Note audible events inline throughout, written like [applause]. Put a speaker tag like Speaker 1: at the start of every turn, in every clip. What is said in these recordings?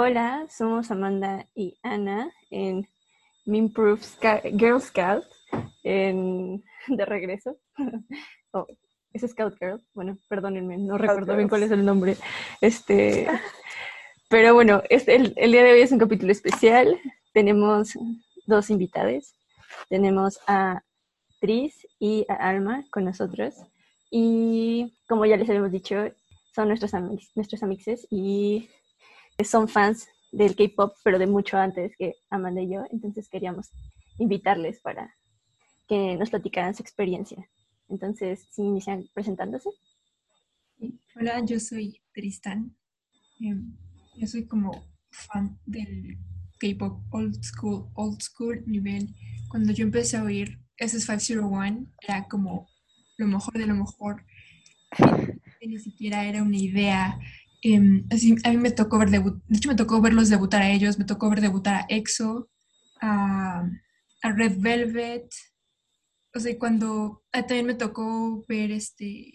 Speaker 1: Hola, somos Amanda y Ana en Minproof Girl Scout en, de regreso. [laughs] oh, es Scout Girl. Bueno, perdónenme, no recuerdo bien cuál es el nombre. Este, pero bueno, este, el, el, día de hoy es un capítulo especial. Tenemos dos invitadas. Tenemos a Tris y a Alma con nosotros. Y como ya les habíamos dicho, son nuestros, amigos, nuestros amixes y son fans del K-pop, pero de mucho antes que Amanda y yo. Entonces queríamos invitarles para que nos platicaran su experiencia. Entonces, si inician presentándose.
Speaker 2: Hola, yo soy Tristan. Em, yo soy como fan del K-pop old school, old school nivel. Cuando yo empecé a oír SS501, era como lo mejor de lo mejor. [laughs] Ni siquiera era una idea. Em, así, a mí me tocó ver, de hecho me tocó verlos debutar a ellos, me tocó ver debutar a EXO, a, a Red Velvet, o sea, cuando ah, también me tocó ver este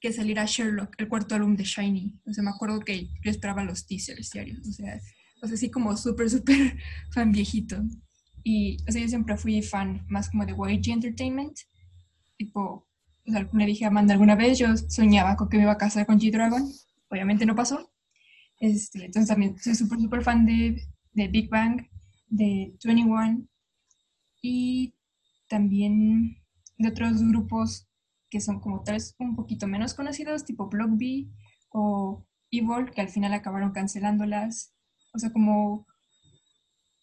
Speaker 2: que saliera Sherlock, el cuarto álbum de Shiny. O sea, me acuerdo que yo esperaba los teasers diarios. O sea, o sea así como súper, [laughs] súper fan viejito. Y, o sea, yo siempre fui fan más como de YG Entertainment. Tipo, o sea, le dije a Amanda alguna vez, yo soñaba con que me iba a casar con G-Dragon. Obviamente no pasó. Este, entonces también soy súper, súper fan de, de Big Bang, de 21. Y también de otros grupos que son como tal vez un poquito menos conocidos, tipo Block B o Evil, que al final acabaron cancelándolas. O sea, como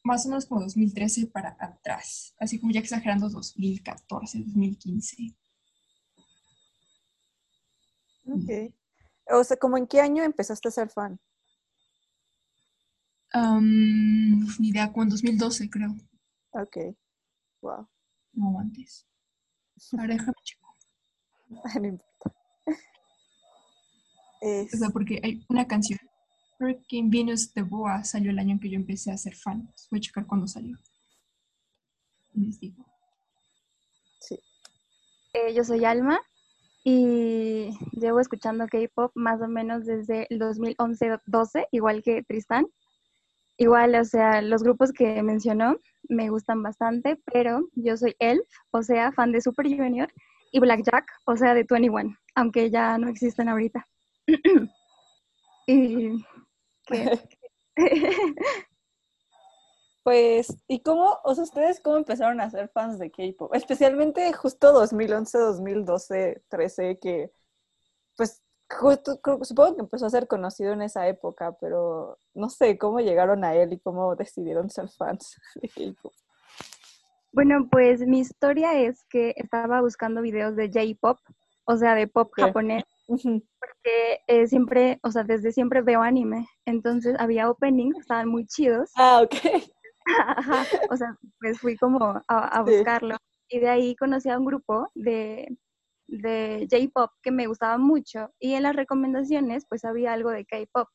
Speaker 2: más o menos como 2013 para atrás, así como ya exagerando 2014, 2015.
Speaker 3: Ok. O sea, ¿como en qué año empezaste a ser fan?
Speaker 2: ni idea, como en 2012 creo.
Speaker 3: Ok. Wow
Speaker 2: no antes. Ahora déjame [laughs]
Speaker 3: no importa.
Speaker 2: Es... O sea, porque hay una canción, Hurricane Venus de Boa, salió el año en que yo empecé a ser fan. Voy a checar cuándo salió. Les digo.
Speaker 3: Sí.
Speaker 4: Eh, yo soy Alma y llevo escuchando K-pop más o menos desde el 2011-12, igual que Tristan. Igual, o sea, los grupos que mencionó me gustan bastante, pero yo soy Elf, o sea, fan de Super Junior, y Blackjack, o sea, de 21, aunque ya no existen ahorita. [clears throat] y, [laughs] [laughs]
Speaker 3: pues, ¿y cómo, o sea, ustedes cómo empezaron a ser fans de K-pop? Especialmente justo 2011, 2012, 13, que pues supongo que empezó a ser conocido en esa época, pero no sé cómo llegaron a él y cómo decidieron ser fans [laughs] de K-pop.
Speaker 4: Bueno, pues mi historia es que estaba buscando videos de J-pop, o sea, de pop japonés, porque eh, siempre, o sea, desde siempre veo anime, entonces había openings, estaban muy chidos.
Speaker 3: Ah, ok.
Speaker 4: O sea, pues fui como a, buscarlo. Y de ahí conocí a un grupo de de J-pop que me gustaba mucho y en las recomendaciones pues había algo de K-pop.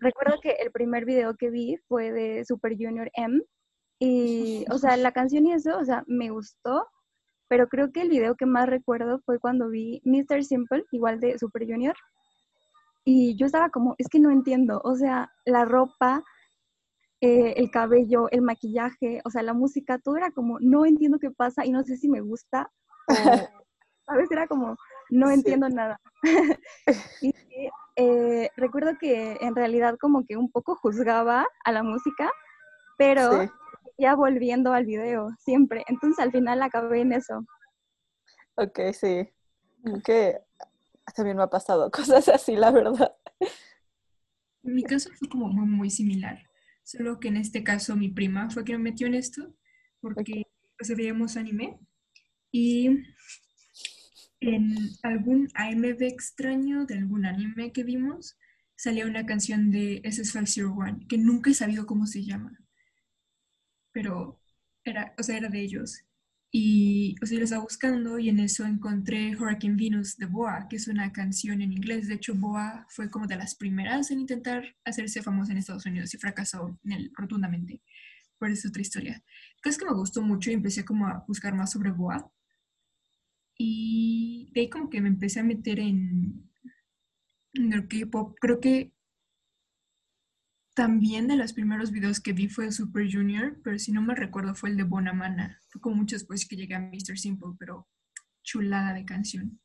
Speaker 4: Recuerdo que el primer video que vi fue de Super Junior M y, o sea, [laughs] la canción y eso, o sea, me gustó, pero creo que el video que más recuerdo fue cuando vi Mr. Simple, igual de Super Junior, y yo estaba como, es que no entiendo, o sea, la ropa, eh, el cabello, el maquillaje, o sea, la música, todo era como, no entiendo qué pasa y no sé si me gusta a [laughs] veces Era como, no entiendo nada. [laughs] y eh, recuerdo que en realidad como que un poco juzgaba a la música, pero ya volviendo al video siempre. Entonces al final acabé en eso.
Speaker 3: Ok, sí. Que también me ha pasado [laughs] cosas así, la verdad.
Speaker 2: En mi caso fue como muy, muy similar. Solo que en este caso mi prima fue quien me metió en esto, porque pues, veíamos anime. Y en algún AMV extraño de algún anime que vimos, salía una canción de SS501 que nunca he sabido cómo se llama. Pero era, o sea, era de ellos. Y o sea, yo lo estaba buscando y en eso encontré Hurricane Venus de Boa, que es una canción en inglés. De hecho, Boa fue como de las primeras en intentar hacerse famosa en Estados Unidos y fracasó en rotundamente. Por eso es otra historia. Es que me gustó mucho y empecé como a buscar más sobre Boa. Y de ahí como que me empecé a meter en, el K-pop. Creo que también de los primeros videos que vi fue el Super Junior, pero si no me recuerdo fue el de Bonamana. Fue como mucho después que llegué a Mr. Simple, pero chulada de canción.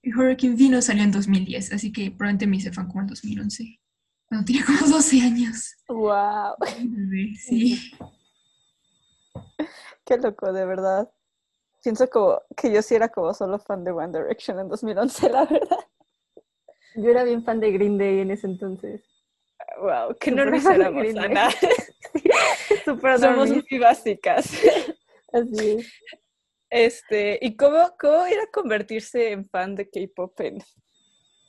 Speaker 2: Y Hurricane Vino salió en 2010, así que probablemente me hice fan como en 2011, cuando tenía como 12 años.
Speaker 3: Wow.
Speaker 2: Sí. [laughs]
Speaker 3: Qué loco, de verdad. Pienso como que yo sí era como solo fan de One Direction en 2011, la verdad.
Speaker 1: Yo era bien fan de Green Day en ese entonces.
Speaker 3: Wow, que no nos
Speaker 1: de. Súper
Speaker 3: Somos muy básicas.
Speaker 1: Así es.
Speaker 3: Este, ¿y cómo, cómo ir a convertirse en fan de K-pop en,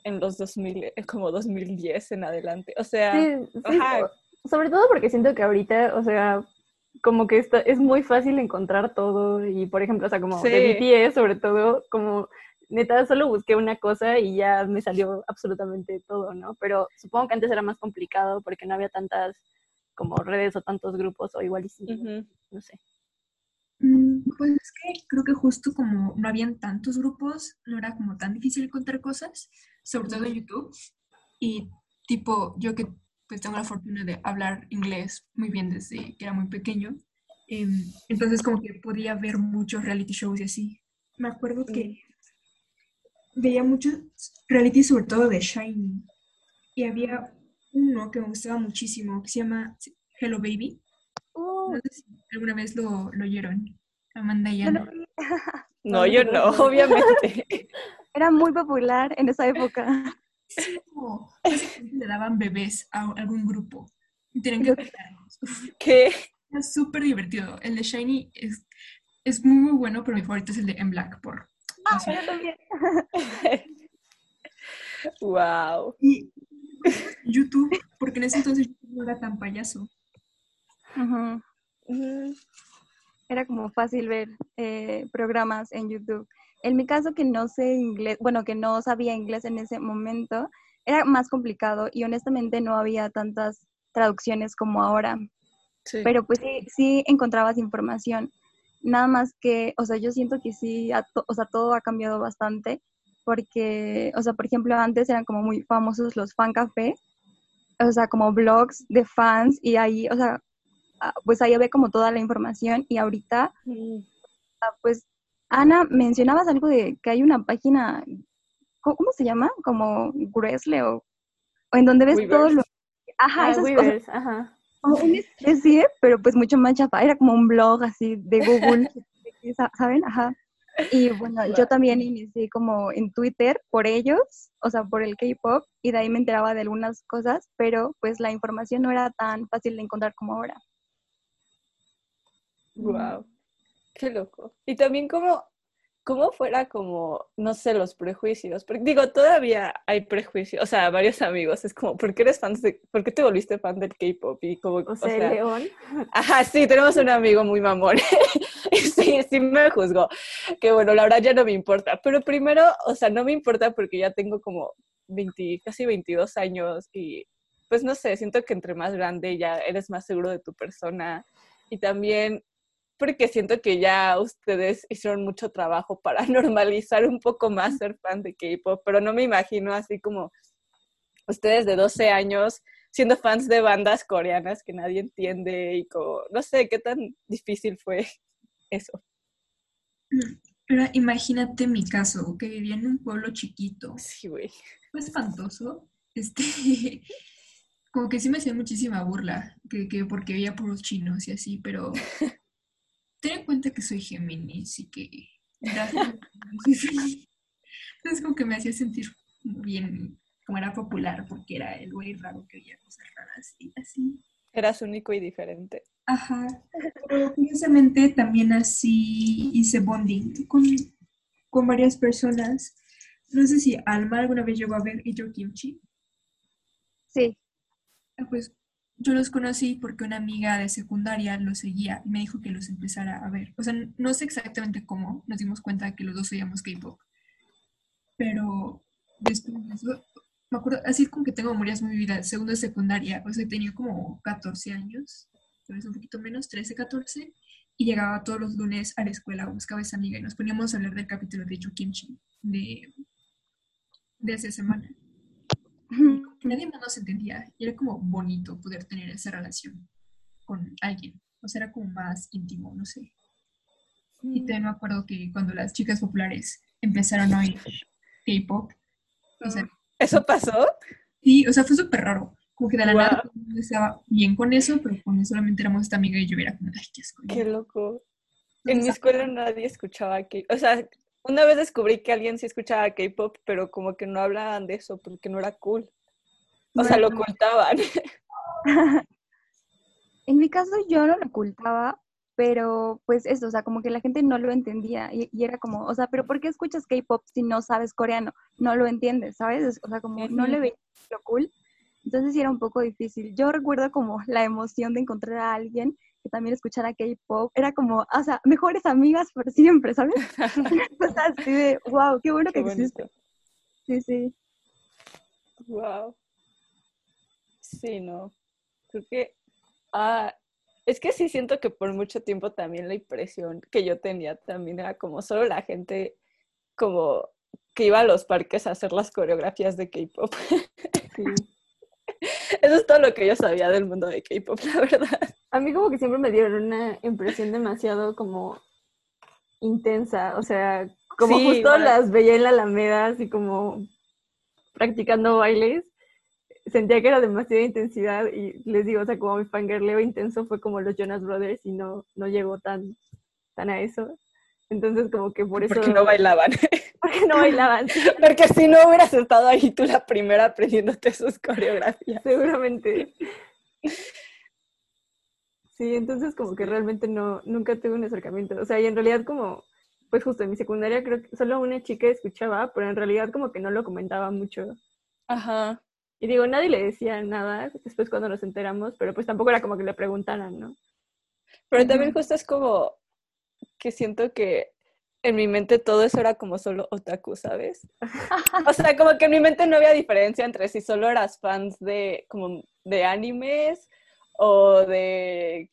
Speaker 3: en los 2000, en como 2010 en adelante? O sea,
Speaker 1: Sí, sobre todo porque siento que ahorita, o sea, como que está, es muy fácil encontrar todo y, por ejemplo, o sea, como de
Speaker 3: Sí.
Speaker 1: BTS, sobre todo, como neta, solo busqué una cosa y ya me salió absolutamente todo, ¿no? Pero supongo que antes era más complicado porque no había tantas como redes o tantos grupos o igual y sí,
Speaker 3: ujú.
Speaker 1: no sé.
Speaker 2: Mm, Pues es que creo que justo como no habían tantos grupos, no era como tan difícil encontrar cosas, sobre todo en YouTube. Y tipo, yo que pues tengo la fortuna de hablar inglés muy bien desde que era muy pequeño, em, entonces como que podía ver muchos reality shows y así. Me acuerdo que veía muchos reality sobre todo de Shiny. Y había uno que me gustaba muchísimo, que se llama Hello Baby. No sé si alguna vez lo, lo oyeron. Amanda y
Speaker 4: Yo lo
Speaker 2: Ana.
Speaker 4: vi. [laughs]
Speaker 3: No, yo no, obviamente. [laughs]
Speaker 4: Era muy popular en esa época.
Speaker 2: Sí, como, básicamente le daban bebés a algún grupo. Y tenían que cuidarlos.
Speaker 3: ¿Qué?
Speaker 2: Era súper divertido. El de Shiny es, es muy, muy bueno, pero mi favorito es el de M Black por
Speaker 4: Ah, yo también. [laughs]
Speaker 3: wow.
Speaker 2: Y YouTube, porque en ese entonces YouTube no era tan payaso.
Speaker 4: Era como fácil ver eh, programas en YouTube. En mi caso, que no sé inglés, bueno, que no sabía inglés en ese momento, era más complicado y honestamente no había tantas traducciones como ahora.
Speaker 3: Sí.
Speaker 4: Pero pues sí, sí encontrabas información. Nada más que, o sea, yo siento que sí, a to- o sea, todo ha cambiado bastante porque, o sea, por ejemplo, antes eran como muy famosos los fan café, o sea, como blogs de fans y ahí, o sea, ah, pues ahí había como toda la información y ahorita, ah, pues, Ana, mencionabas algo de que hay una página, ¿cómo, se llama? Como Gresle o, o en donde ves todo
Speaker 3: Weavers.
Speaker 4: lo... Ajá,
Speaker 1: Ah,
Speaker 4: esas cosas,
Speaker 1: Weavers, ajá.
Speaker 4: Como una especie, pero pues mucho más chapa. Era como un blog así de Google, [laughs] sa- ¿saben? Ajá. Y bueno, yo también inicié como en Twitter por ellos, o sea, por el K-pop, y de ahí me enteraba de algunas cosas, pero pues la información no era tan fácil de encontrar como ahora.
Speaker 3: Wow. Qué loco. Y también como, como fuera como, no sé, los prejuicios. Porque digo, todavía hay prejuicios. O sea, varios amigos. Es como, ¿por qué eres fan de, por qué te volviste fan del K-pop? Y como,
Speaker 1: O sea, León.
Speaker 3: Ajá, sí, tenemos un amigo muy mamón. [laughs] Sí, sí me juzgó. Que bueno, la verdad ya no me importa. Pero primero, o sea, no me importa porque ya tengo como 20, casi 22 años y pues no sé, siento que entre más grande ya eres más seguro de tu persona. Y también porque siento que ya ustedes hicieron mucho trabajo para [laughs] normalizar un poco más ser fan de K-pop, pero no me imagino así como ustedes de 12 años siendo fans de bandas coreanas que nadie entiende y como, no sé, qué tan difícil fue [laughs] eso.
Speaker 2: Pero imagínate mi caso, que vivía en un pueblo chiquito.
Speaker 3: Sí, güey.
Speaker 2: Fue espantoso. Este, [laughs] como que sí me hacía muchísima burla, que, que porque veía puros chinos y así, pero ten en cuenta que soy Géminis y que. Entonces como que me hacía sentir bien, como era popular, porque era el güey raro que veía cosas raras y así.
Speaker 3: Eras único y diferente.
Speaker 2: Ajá. Pero curiosamente también así hice bonding con, con varias personas. No sé si Alma alguna vez llegó a ver Ejo Kimchi.
Speaker 4: Sí.
Speaker 2: Ah, Pues yo los conocí porque una amiga de secundaria los seguía y me dijo que los empezara a ver. O sea, no sé exactamente cómo nos dimos cuenta de que los dos oíamos K-pop. Pero después de eso, me acuerdo, así como que tengo memorias muy vividas, segundo de secundaria, o sea, tenía como 14 años, tal vez un poquito menos, 13, 14, y llegaba todos los lunes a la escuela, buscaba a esa amiga y nos poníamos a hablar del capítulo de Kimchi de, de esa semana. Nadie más nos entendía. Y era como bonito poder tener esa relación con alguien. O sea, era como más íntimo, no sé. Y también me acuerdo que cuando las chicas populares empezaron a oír K-pop, o sea,
Speaker 3: ¿Eso pasó?
Speaker 2: sí, o sea, fue súper raro. Como que de la
Speaker 3: Wow.
Speaker 2: nada todo el mundo estaba bien con eso, pero cuando solamente éramos esta amiga y yo era como, ay, qué.
Speaker 3: Qué loco. En mi escuela nadie escuchaba K-pop. O sea, una vez descubrí que alguien sí escuchaba K-pop, pero como que no hablaban de eso porque no era cool. O sea, lo ocultaban. [laughs]
Speaker 4: En mi caso yo no lo ocultaba, pero pues eso, o sea, como que la gente no lo entendía y, y era como, o sea, pero ¿por qué escuchas K-pop si no sabes coreano? No lo entiendes, ¿sabes? Es- O sea, como no le veía lo cool. Entonces sí era un poco difícil. Yo recuerdo como la emoción de encontrar a alguien que también escuchara K-pop. Era como, o sea, mejores amigas por siempre, ¿sabes? [laughs] o sea, así de, wow, qué bueno
Speaker 3: Qué
Speaker 4: que existe.
Speaker 3: bonito.
Speaker 4: Sí, sí.
Speaker 3: Wow. Sí, no. Creo que. Ah, es que sí siento que por mucho tiempo también la impresión que yo tenía también era como solo la gente como que iba a los parques a hacer las coreografías de K-pop.
Speaker 1: Sí. [laughs] [laughs]
Speaker 3: Eso es todo lo que yo sabía del mundo de K-pop, la verdad.
Speaker 1: A mí como que siempre me dieron una impresión demasiado como intensa, o sea, como
Speaker 3: Sí,
Speaker 1: justo las veía en la Alameda, así como practicando bailes, sentía que era demasiada intensidad y les digo, o sea, como mi fangirleo intenso fue como los Jonas Brothers y no, no llegó tan, tan a eso. Entonces como que por eso...
Speaker 3: Porque no bailaban. [laughs]
Speaker 1: Porque no bailaban, [laughs]
Speaker 3: Porque si no hubieras estado ahí tú la primera aprendiéndote sus coreografías.
Speaker 1: seguramente. [laughs] Sí, entonces como que realmente no, nunca tuve un acercamiento. O sea, y en realidad como, pues justo en mi secundaria creo que solo una chica escuchaba, pero en realidad como que no lo comentaba mucho.
Speaker 3: Ajá.
Speaker 1: Y digo, nadie le decía nada después cuando nos enteramos, pero pues tampoco era como que le preguntaran, ¿no?
Speaker 3: Pero también justo es como que siento que en mi mente todo eso era como solo otaku, ¿sabes? O sea, como que en mi mente no había diferencia entre si solo eras fans de como de animes o de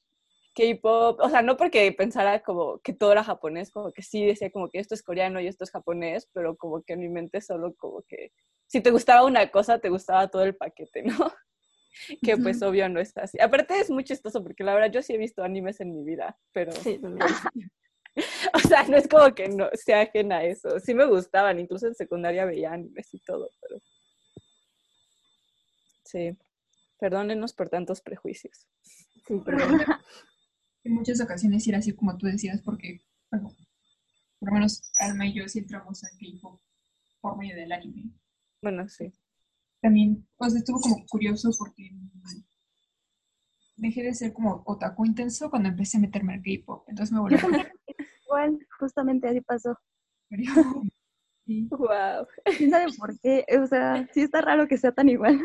Speaker 3: K-pop, o sea, no porque pensara como que todo era japonés, como que sí decía como que esto es coreano y esto es japonés, pero como que en mi mente solo como que si te gustaba una cosa, te gustaba todo el paquete, ¿no? [laughs] Que pues obvio no es así. Aparte es muy chistoso porque la verdad yo sí he visto animes en mi vida, pero
Speaker 1: Sí. [laughs] [laughs]
Speaker 3: o sea, no es como que no sea ajena a eso. Sí me gustaban, incluso en secundaria veía animes y todo, pero sí. Perdónenos por tantos prejuicios.
Speaker 1: Sí,
Speaker 2: Pero [laughs] en muchas ocasiones era así como tú decías, porque, bueno, por lo menos Alma y yo sí entramos a K-pop por medio del anime.
Speaker 3: Bueno, sí.
Speaker 2: También, pues estuvo como curioso porque dejé de ser como otaku intenso cuando empecé a meterme al K-pop. Entonces me volví [laughs]
Speaker 4: igual, justamente así pasó.
Speaker 2: Sí,
Speaker 3: Wow.
Speaker 4: ¿Quién sabe por qué? O sea, sí está raro que sea tan igual.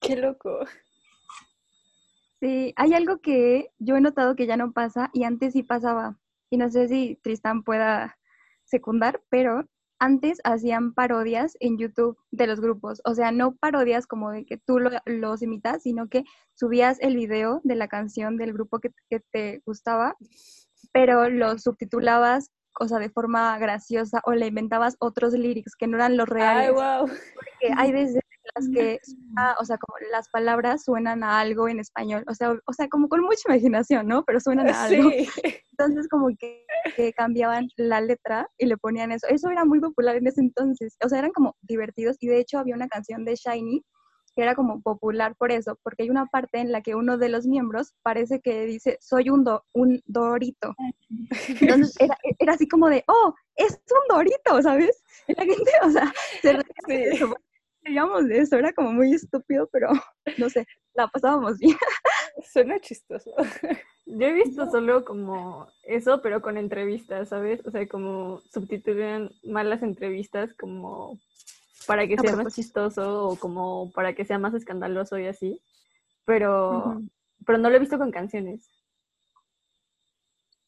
Speaker 3: Qué loco.
Speaker 4: Sí, hay algo que yo he notado que ya no pasa y antes sí pasaba. Y no sé si Tristan pueda secundar, pero antes hacían parodias en YouTube de los grupos. O sea, no parodias como de que tú lo- los imitas, sino que subías el video de la canción del grupo que, que te gustaba, pero lo subtitulabas, o sea, de forma graciosa o le inventabas otros lyrics que no eran los reales
Speaker 3: Ay, wow.
Speaker 4: que hay veces las que [laughs] suena, o sea, como las palabras suenan a algo en español, o sea, o sea, como con mucha imaginación, ¿no? Pero suenan a algo.
Speaker 3: Sí.
Speaker 4: Entonces como que, que cambiaban la letra y le ponían eso. Eso era muy popular en ese entonces. O sea, eran como divertidos y de hecho había una canción de Shiny que era como popular por eso, porque hay una parte en la que uno de los miembros parece que dice, soy un, do- un dorito. Entonces era, era así como de, oh, es un dorito, ¿sabes? Y la gente, o sea, se reía
Speaker 3: Sí.
Speaker 4: digamos de eso, era como muy estúpido, pero no sé, la pasábamos bien.
Speaker 3: Suena chistoso.
Speaker 1: yo he visto solo como eso, pero con entrevistas, ¿sabes? O sea, como subtitulan mal las entrevistas como para que sea más
Speaker 4: propósito.
Speaker 1: chistoso o como para que sea más escandaloso y así. Pero,
Speaker 4: Ujú.
Speaker 1: pero no lo he visto con canciones.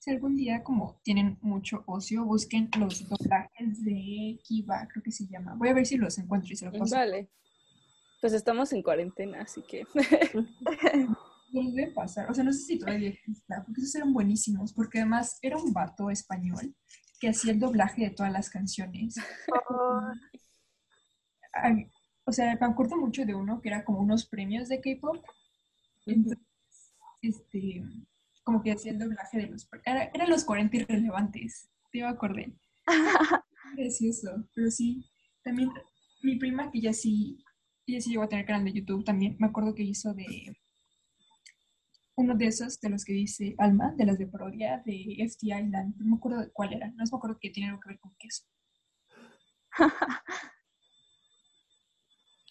Speaker 2: Si algún día como tienen mucho ocio, busquen los doblajes de Kiva, creo que se llama. Voy a ver si los encuentro y se los paso.
Speaker 3: Vale. Pues estamos en cuarentena, así que. [laughs]
Speaker 2: Los debe pasar. O sea, no sé si todavía exista, porque esos eran buenísimos, porque además era un vato español que hacía el doblaje de todas las canciones. Ay, o sea, me acuerdo mucho de uno que era como unos premios de K-pop. Entonces, este, como que hacía el doblaje de los. Era, eran los 40 irrelevantes, te acordé. [laughs] Gracioso, pero sí. También mi prima, que ya sí, ella sí llegó a tener canal de YouTube también, me acuerdo que hizo de uno de esos de los que dice Alma, de las de parodia de FT Island. No me acuerdo de cuál era, no me acuerdo que tiene algo que ver con queso. [laughs]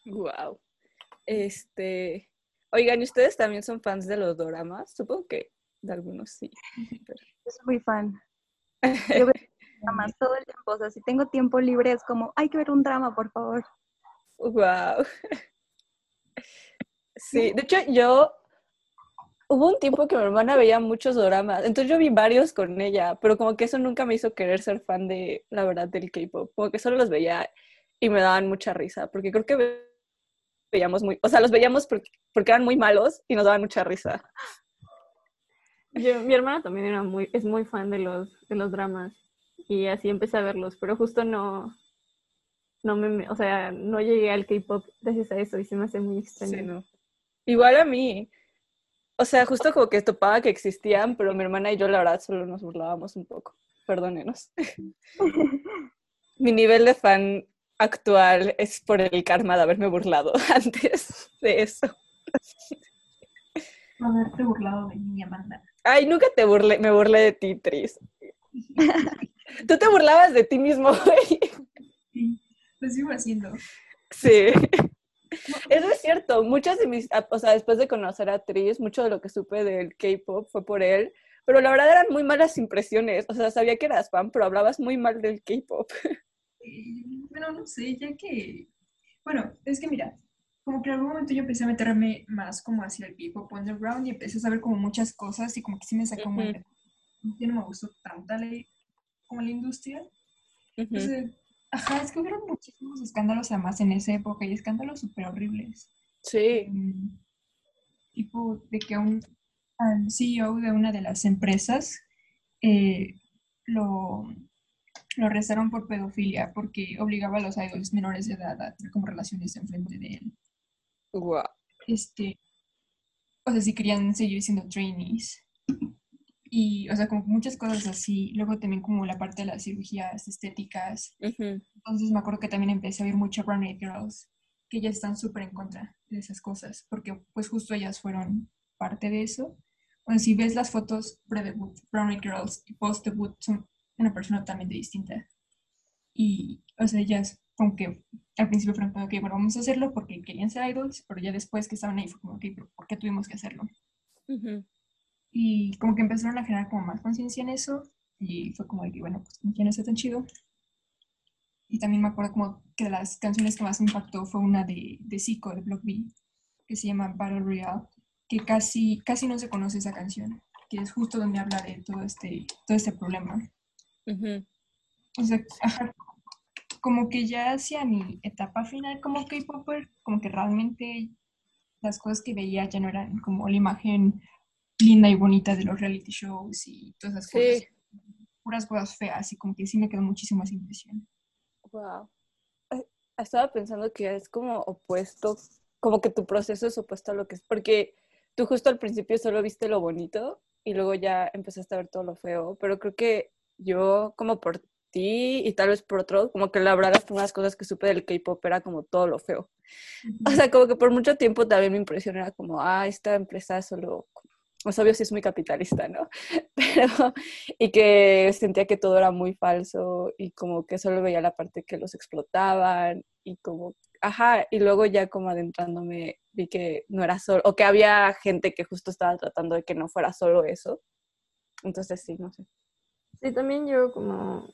Speaker 3: wow. Este. Oigan, ¿y ustedes también son fans de los doramas? Supongo que de algunos sí.
Speaker 4: Yo soy muy fan. [laughs] Yo veo dramas todo el tiempo. O sea, si tengo tiempo libre es como, hay que ver un drama, por favor.
Speaker 3: Wow. [laughs] Sí, de hecho yo hubo un tiempo que mi hermana veía muchos dramas, entonces yo vi varios con ella, pero como que eso nunca me hizo querer ser fan de, la verdad, del K-pop. Como que solo los veía y me daban mucha risa, porque creo que veíamos muy, o sea, los veíamos porque, porque eran muy malos y nos daban mucha risa.
Speaker 1: Yo, mi hermana también era muy, es muy fan de los, de los dramas y así empecé a verlos, pero justo no, no me, o sea, no llegué al K-pop gracias a eso y se me hace muy extraño.
Speaker 3: Sí, no. Igual a mí, o sea, justo como que topaba que existían, pero mi hermana y yo la verdad solo nos burlábamos un poco. Perdónenos. [laughs] mi nivel de fan actual es por el karma de haberme burlado [laughs] antes de eso.
Speaker 2: Haberte burlado de mi Amanda.
Speaker 3: Ay, nunca te burlé, me burlé de ti, Tris. [laughs] Tú te burlabas de ti mismo, güey.
Speaker 2: Sí, lo sigo haciendo.
Speaker 3: Sí. Eso es cierto. Muchas de mis, o sea, después de conocer a Tris, mucho de lo que supe del K-pop fue por él. Pero la verdad eran muy malas impresiones. O sea, sabía que eras fan, pero hablabas muy mal del K-pop.
Speaker 2: Bueno, no sé, ya que. Bueno, es que mira, como que en algún momento yo empecé a meterme más como hacia el K-pop underground y empecé a saber como muchas cosas y como que sí me sacó muy. Ya no me gustó tanto la, como la industria. Entonces, Ajá, es que hubieron muchísimos escándalos además en esa época y escándalos súper horribles.
Speaker 3: Sí.
Speaker 2: Mm, tipo de que un CEO de una de las empresas eh, lo, lo arrestaron por pedofilia porque obligaba a los idols menores de edad a tener como relaciones enfrente de él.
Speaker 3: Wow.
Speaker 2: Este, o sea, si querían seguir siendo trainees. Y, o sea, como muchas cosas así. Luego también como la parte de las cirugías estéticas. Entonces me acuerdo que también empecé a oír mucho Brown Eyed Girls, que ellas están súper en contra de esas cosas, porque pues justo ellas fueron parte de eso. O sea, si ves las fotos pre-debut, Brown Eyed Girls y post-debut son una persona totalmente distinta. Y, o sea, ellas como que al principio fueron como, ok, bueno, vamos a hacerlo porque querían ser idols, pero ya después que estaban ahí fue como, ok, ¿por qué tuvimos que hacerlo? Y como que empezaron a generar como más conciencia en eso y fue como de que, bueno, pues ya no está tan chido. Y también me acuerdo como que de las canciones que más me impactó fue una de, de Zico, de Block B, que se llama Battle Royale, que casi, casi no se conoce esa canción, que es justo donde habla de todo este, todo este problema. O sea, como que ya hacia mi etapa final como K-Popper, como que realmente las cosas que veía ya no eran como la imagen linda y bonita de los reality shows y todas esas cosas. Puras cosas feas y como que sí me quedó muchísimo esa impresión.
Speaker 3: Wow. Estaba pensando que es como opuesto, como que tu proceso es opuesto a lo que es, porque tú justo al principio solo viste lo bonito y luego ya empezaste a ver todo lo feo, pero creo que yo como por ti y tal vez por otro, como que la verdad las primeras cosas que supe del K-pop era como todo lo feo. [laughs] O sea, como que por mucho tiempo también mi impresión era como, ah, esta empresa solo pues obvio sí es muy capitalista, ¿no? [laughs] Pero, y que sentía que todo era muy falso y como que solo veía la parte que los explotaban y como, ajá, y luego ya como adentrándome vi que no era solo, o que había gente que justo estaba tratando de que no fuera solo eso. Entonces sí, no sé.
Speaker 1: Sí, también yo como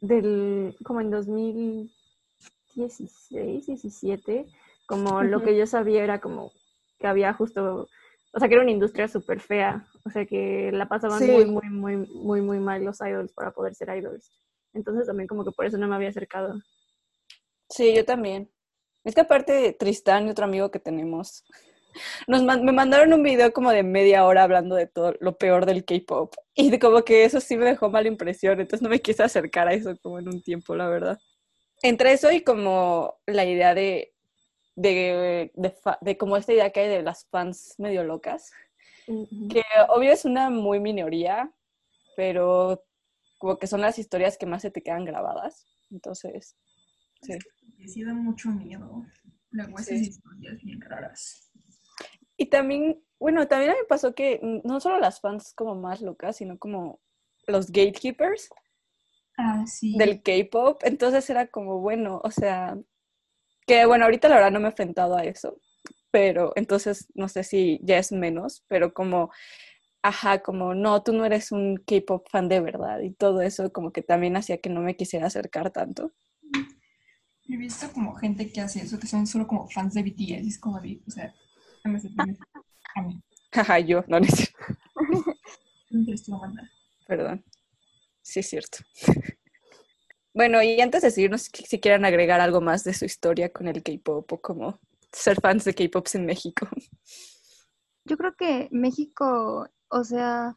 Speaker 1: del, como en 2016, 17, como lo que yo sabía era como que había justo o sea, que era una industria súper fea, o sea, que la pasaban muy, muy, muy, muy, muy mal los idols para poder ser idols. Entonces también como que por eso no me había acercado.
Speaker 3: Sí, yo también. Es que aparte Tristán y otro amigo que tenemos, nos me mandaron un video como de media hora hablando de todo lo peor del K-pop. Y de como que eso sí me dejó mala impresión, entonces no me quise acercar a eso como en un tiempo, la verdad. entre eso y como la idea de, de, de, como esta idea que hay de las fans medio locas, que obvio es una muy minoría, pero como que son las historias que más se te quedan grabadas. Entonces, sí.
Speaker 2: Que sí da mucho miedo. Luego esas
Speaker 3: Sí.
Speaker 2: historias bien raras.
Speaker 3: Y también, bueno, también a mí me pasó que no solo las fans como más locas, sino como los gatekeepers
Speaker 2: Ah, sí.
Speaker 3: del K-pop. Entonces era como, bueno, o sea, que bueno, ahorita la verdad no me he enfrentado a eso, pero entonces no sé si ya es menos, pero como, ajá, como, no, tú no eres un K-pop fan de verdad y todo eso como que también hacía que no me quisiera acercar tanto.
Speaker 2: He visto como gente que hace eso, que son solo como fans de BTS. Es como o sea, a mí, a mí.
Speaker 3: Ajá, yo, no necesito, [laughs] perdón. Sí, es cierto. [laughs] Bueno, y antes de seguirnos, si quieren agregar algo más de su historia con el K-pop o como ser fans de K-pop en México. [laughs]
Speaker 4: Yo creo que México, o sea,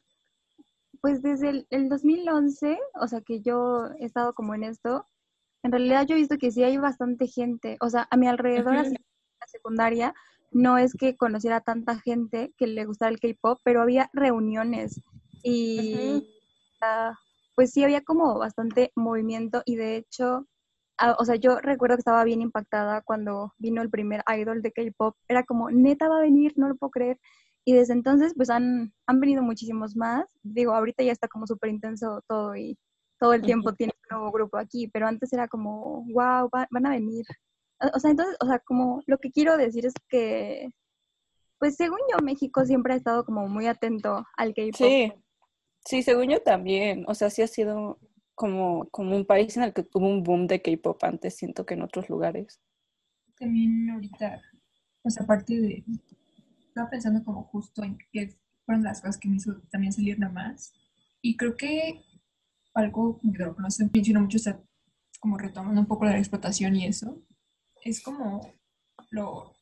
Speaker 4: pues desde el, el 2011, o sea, que yo he estado como en esto, en realidad yo he visto que sí hay bastante gente, o sea, a mi alrededor,
Speaker 3: Ujú.
Speaker 4: así, en la secundaria, no es que conociera tanta gente que le gustara el K-pop, pero había reuniones y ah, pues sí había como bastante movimiento y de hecho, ah, o sea, yo recuerdo que estaba bien impactada cuando vino el primer idol de K-pop, era como, neta va a venir, no lo puedo creer. Y desde entonces, pues han, han venido muchísimos más. Digo, ahorita ya está como súper intenso todo y todo el tiempo tiene un nuevo grupo aquí, pero antes era como, wow, van a venir. O o sea, entonces, o sea, como lo que quiero decir es que, pues según yo, México siempre ha estado como muy atento al K-pop.
Speaker 3: Sí, sí, según yo también. O sea, sí ha sido como, como un país en el que tuvo un boom de K-pop antes, siento que en otros lugares.
Speaker 2: También ahorita, pues aparte de, estaba pensando como justo en qué fueron las cosas que me hizo también salir nada más. Y creo que algo que no se menciona mucho está como retomando un poco la explotación y eso. Es como lo,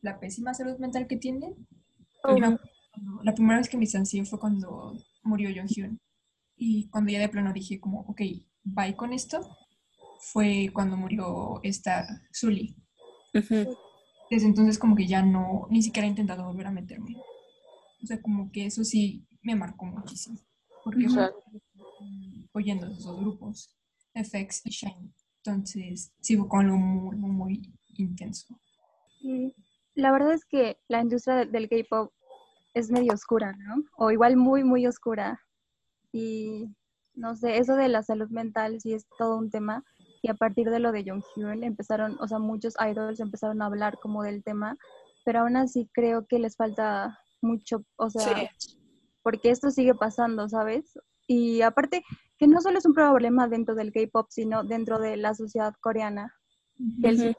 Speaker 2: la pésima salud mental que tienen. La primera vez que me distancié fue cuando murió Jonghyun. Y cuando ya de plano dije como, ok, bye con esto, fue cuando murió esta Sully. Desde entonces como que ya no, ni siquiera he intentado volver a meterme. O sea, como que eso sí me marcó muchísimo. Porque oyendo esos dos grupos, FX y Shine. Entonces, sí fue como algo muy, muy, intenso.
Speaker 4: Sí. La verdad es que la industria de- del K-pop es medio oscura, ¿no? O igual muy, muy oscura. Y no sé, eso de la salud mental sí es todo un tema. Y a partir de lo de Jonghyun empezaron, o sea, muchos idols empezaron a hablar como del tema, pero aún así creo que les falta mucho, o sea, porque esto sigue pasando, ¿sabes? Y aparte, que no solo es un problema dentro del K-pop, sino dentro de la sociedad coreana, es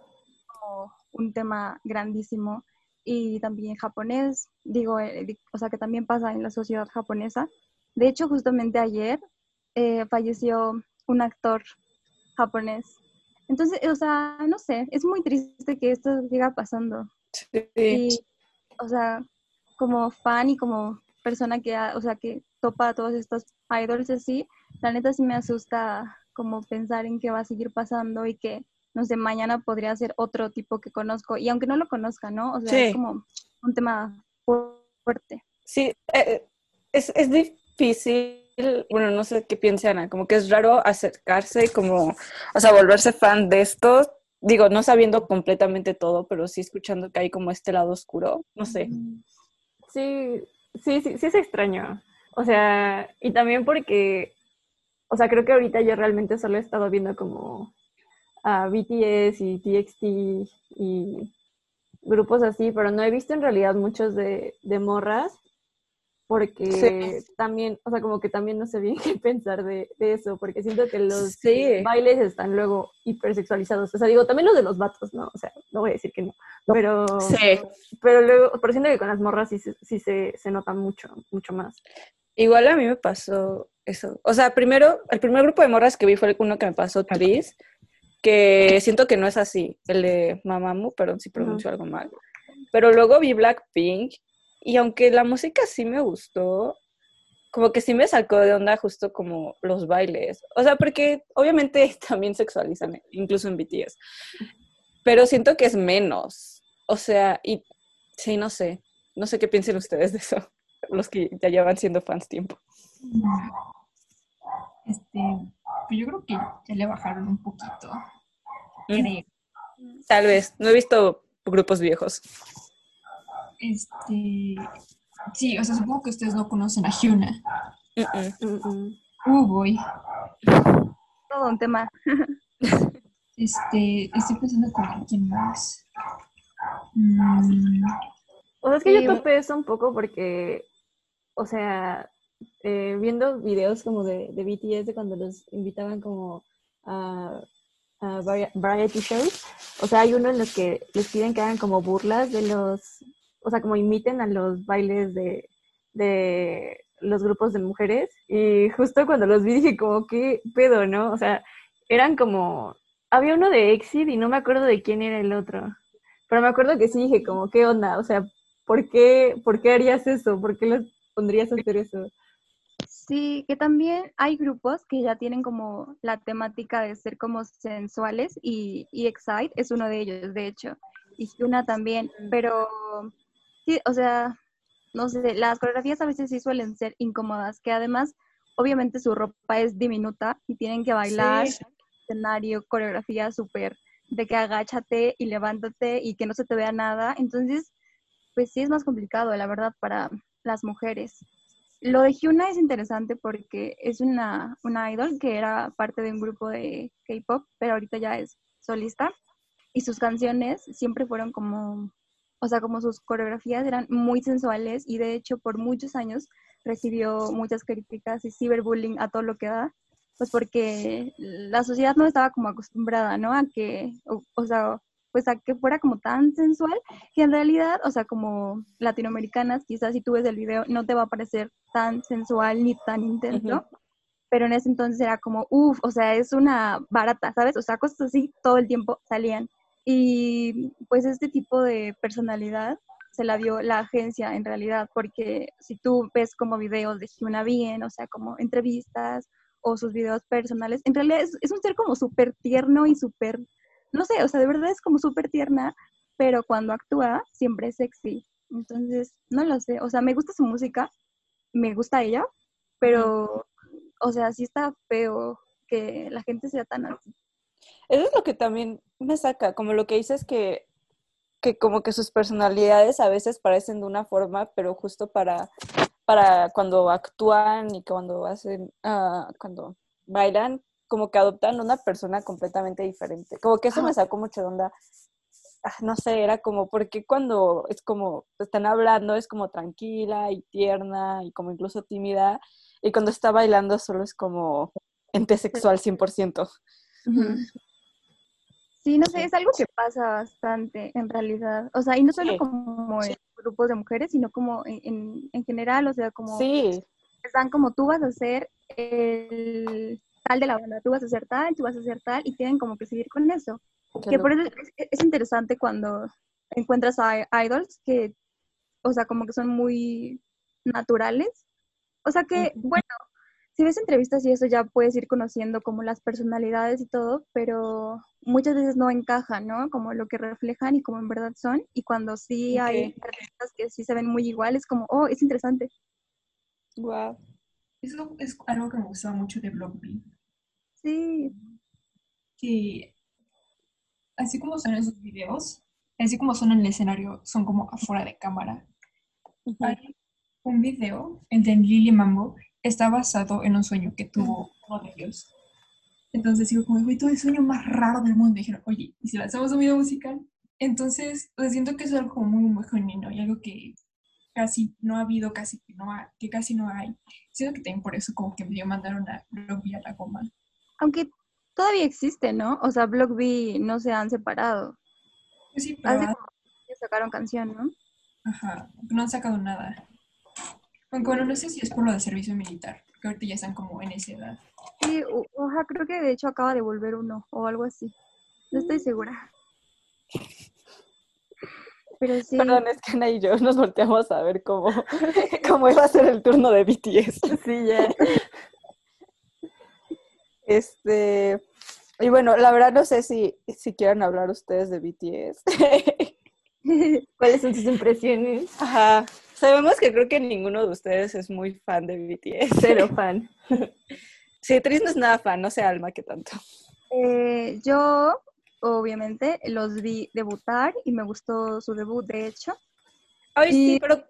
Speaker 4: como un tema grandísimo y también japonés, digo, eh, o sea, que también pasa en la sociedad japonesa. De hecho, justamente ayer eh, falleció un actor japonés. Entonces, o sea, no sé, es muy triste que esto siga pasando.
Speaker 3: Sí.
Speaker 4: Y, o sea, como fan y como persona que, o sea, que topa a todos estos idols así, la neta sí me asusta como pensar en qué va a seguir pasando y que, no sé, mañana podría ser otro tipo que conozco. Y aunque no lo conozca, ¿no? O sea,
Speaker 3: Sí.
Speaker 4: es como un tema fu- fuerte.
Speaker 3: Sí, eh, es, es difícil, bueno, no sé qué piensa Ana, como que es raro acercarse, como, o sea, volverse fan de esto, digo, no sabiendo completamente todo, pero sí escuchando que hay como este lado oscuro, no sé.
Speaker 1: Sí, sí, sí, sí es extraño. O sea, y también porque, o sea, creo que ahorita yo realmente solo he estado viendo como a BTS y TXT y grupos así, pero no he visto en realidad muchos de, de morras porque también, o sea, como que también no sé bien [laughs] qué pensar de, de eso, porque siento que los
Speaker 3: Sí.
Speaker 1: bailes están luego hipersexualizados. O sea, digo, también los de los vatos, ¿no? O sea, no voy a decir que no, pero...
Speaker 3: Sí.
Speaker 1: Pero luego, pero siento que con las morras sí, sí se, se nota mucho, mucho más.
Speaker 3: Igual a mí me pasó eso. O sea, primero, el primer grupo de morras que vi fue uno que me pasó Tris, que siento que no es así, el de Mamamoo, perdón si pronuncio algo mal. Pero luego vi Blackpink y aunque la música sí me gustó, como que sí me sacó de onda justo como los bailes. O sea, porque obviamente [laughs] también sexualizan, incluso en BTS. Pero siento que es menos. O sea, y sí, no sé. No sé qué piensen ustedes de eso, los que ya llevan siendo fans tiempo.
Speaker 2: Este, pues yo creo que ya le bajaron un poquito.
Speaker 3: Mm.
Speaker 2: Creo.
Speaker 3: Tal vez. No he visto grupos viejos.
Speaker 2: Este, sí, o sea, supongo que ustedes no conocen a Hyuna.
Speaker 1: Mm, mm.
Speaker 2: Uh, boy.
Speaker 4: Todo un tema.
Speaker 2: Este, estoy pensando con quién más. Mm,
Speaker 1: O sea, es que
Speaker 4: Sí.
Speaker 1: yo topé eso un poco porque, o sea, eh, viendo videos como de, BTS de cuando los invitaban como a, a vari- variety shows, o sea, hay uno en los que les piden que hagan como burlas de los, o sea, como imiten a los bailes de, de los grupos de mujeres y justo cuando los vi dije como, ¿qué pedo, no? O sea, eran como, había uno de Exit y no me acuerdo de quién era el otro. Pero me acuerdo que sí dije como, ¿qué onda? O sea, ¿por qué, ¿por qué harías eso? ¿Por qué los pondrías a hacer eso?
Speaker 4: Sí, que también hay grupos que ya tienen como la temática de ser como sensuales y, y Excite es uno de ellos, de hecho, y Hyuna también, pero sí, o sea, no sé, las coreografías a veces sí suelen ser incómodas, que además, obviamente su ropa es diminuta y tienen que bailar
Speaker 3: Sí.
Speaker 4: escenario, coreografía súper de que agáchate y levántate y que no se te vea nada, entonces, pues sí es más complicado, la verdad, para las mujeres. Lo de Hyuna es interesante porque es una, una idol que era parte de un grupo de K-pop, pero ahorita ya es solista. Y sus canciones siempre fueron como, o sea, como sus coreografías eran muy sensuales y de hecho por muchos años recibió muchas críticas y ciberbullying a todo lo que da, pues porque la sociedad no estaba como acostumbrada, ¿no? A que, o, o sea, pues a que fuera como tan sensual que en realidad, o sea, como latinoamericanas, quizás si tú ves el video no te va a parecer tan sensual ni tan intenso, pero en ese entonces era como, uff, o sea, es una barata, ¿sabes? O sea, cosas así todo el tiempo salían. Y pues este tipo de personalidad se la dio la agencia en realidad, porque si tú ves como videos de Hyuna Bien, o sea, como entrevistas o sus videos personales, en realidad es, es un ser como súper tierno y súper, no sé, o sea, de verdad es como súper tierna, pero cuando actúa siempre es sexy. Entonces, no lo sé, o sea, me gusta su música, me gusta ella, pero, o sea, sí está feo que la gente sea tan así.
Speaker 3: Eso es lo que también me saca, como lo que dices que, que como que sus personalidades a veces parecen de una forma, pero justo para, para cuando actúan y cuando hacen, ah, cuando bailan, como que adoptan una persona completamente diferente. Como que eso me sacó mucho de onda. Ah, No sé, era como, porque cuando es como, están hablando, es como tranquila y tierna y como incluso tímida, y cuando está bailando solo es como ente sexual 100%.
Speaker 4: Sí, no sé, es algo que pasa bastante en realidad. O sea, y no solo
Speaker 3: Sí.
Speaker 4: como en grupos de mujeres, sino como en, en, en general, o sea, como
Speaker 3: Sí,
Speaker 4: están como tú vas a ser el tal de la banda, tú vas a ser tal, tú vas a ser tal, y tienen como que seguir con eso. Que por eso es, es interesante cuando encuentras a idols que, o sea, como que son muy naturales. O sea que,
Speaker 3: Ujú.
Speaker 4: bueno, si ves entrevistas y eso ya puedes ir conociendo como las personalidades y todo, pero muchas veces no encajan, ¿no? Como lo que reflejan y como en verdad son. Y cuando sí hay
Speaker 3: Ok.
Speaker 4: artistas que sí se ven muy iguales, como, oh, es interesante.
Speaker 3: Guau.
Speaker 2: Eso es algo que me gustaba mucho de Block B.
Speaker 4: Sí,
Speaker 2: que así como son en sus videos, así como son en el escenario, son como afuera de cámara.
Speaker 3: Ujú.
Speaker 2: Hay un video, el de Lily Mambo, está basado en un sueño que tuvo uno de ellos. Entonces digo, como, güey, todo el sueño más raro del mundo. Y dijeron, oye, ¿y si lanzamos un video musical? Entonces, sea, siento que es algo como muy, muy genuino y algo que casi no ha habido, casi que no ha- que casi no hay. Siento que también por eso como que me dio mandaron a Block B a la goma.
Speaker 4: aunque todavía existe, ¿no? O sea, Block B no se han separado.
Speaker 2: Pues sí, pero
Speaker 4: Hace
Speaker 2: ha-
Speaker 4: como que sacaron canción, ¿no?
Speaker 2: Ajá, no han sacado nada. Aunque bueno, no sé si es por lo del servicio militar, porque ahorita ya están como en esa edad.
Speaker 4: Sí, oja, creo que de hecho acaba de volver uno o algo así. No estoy segura. Pero sí,
Speaker 3: Perdón, es que Ana y yo nos volteamos a ver cómo, [laughs] cómo iba a ser el turno de BTS.
Speaker 1: Sí, ya.
Speaker 3: Este, y bueno, la verdad no sé si, si quieran hablar ustedes de BTS. [laughs]
Speaker 1: ¿Cuáles son sus impresiones?
Speaker 3: Ajá. Sabemos que creo que ninguno de ustedes es muy fan de BTS.
Speaker 1: Cero [laughs] fan.
Speaker 3: Sí, Tris no es nada fan, no sé Alma que tanto.
Speaker 4: eh, yo obviamente los vi debutar y me gustó su debut, de hecho.
Speaker 3: Ay, sí,
Speaker 4: Y-
Speaker 3: pero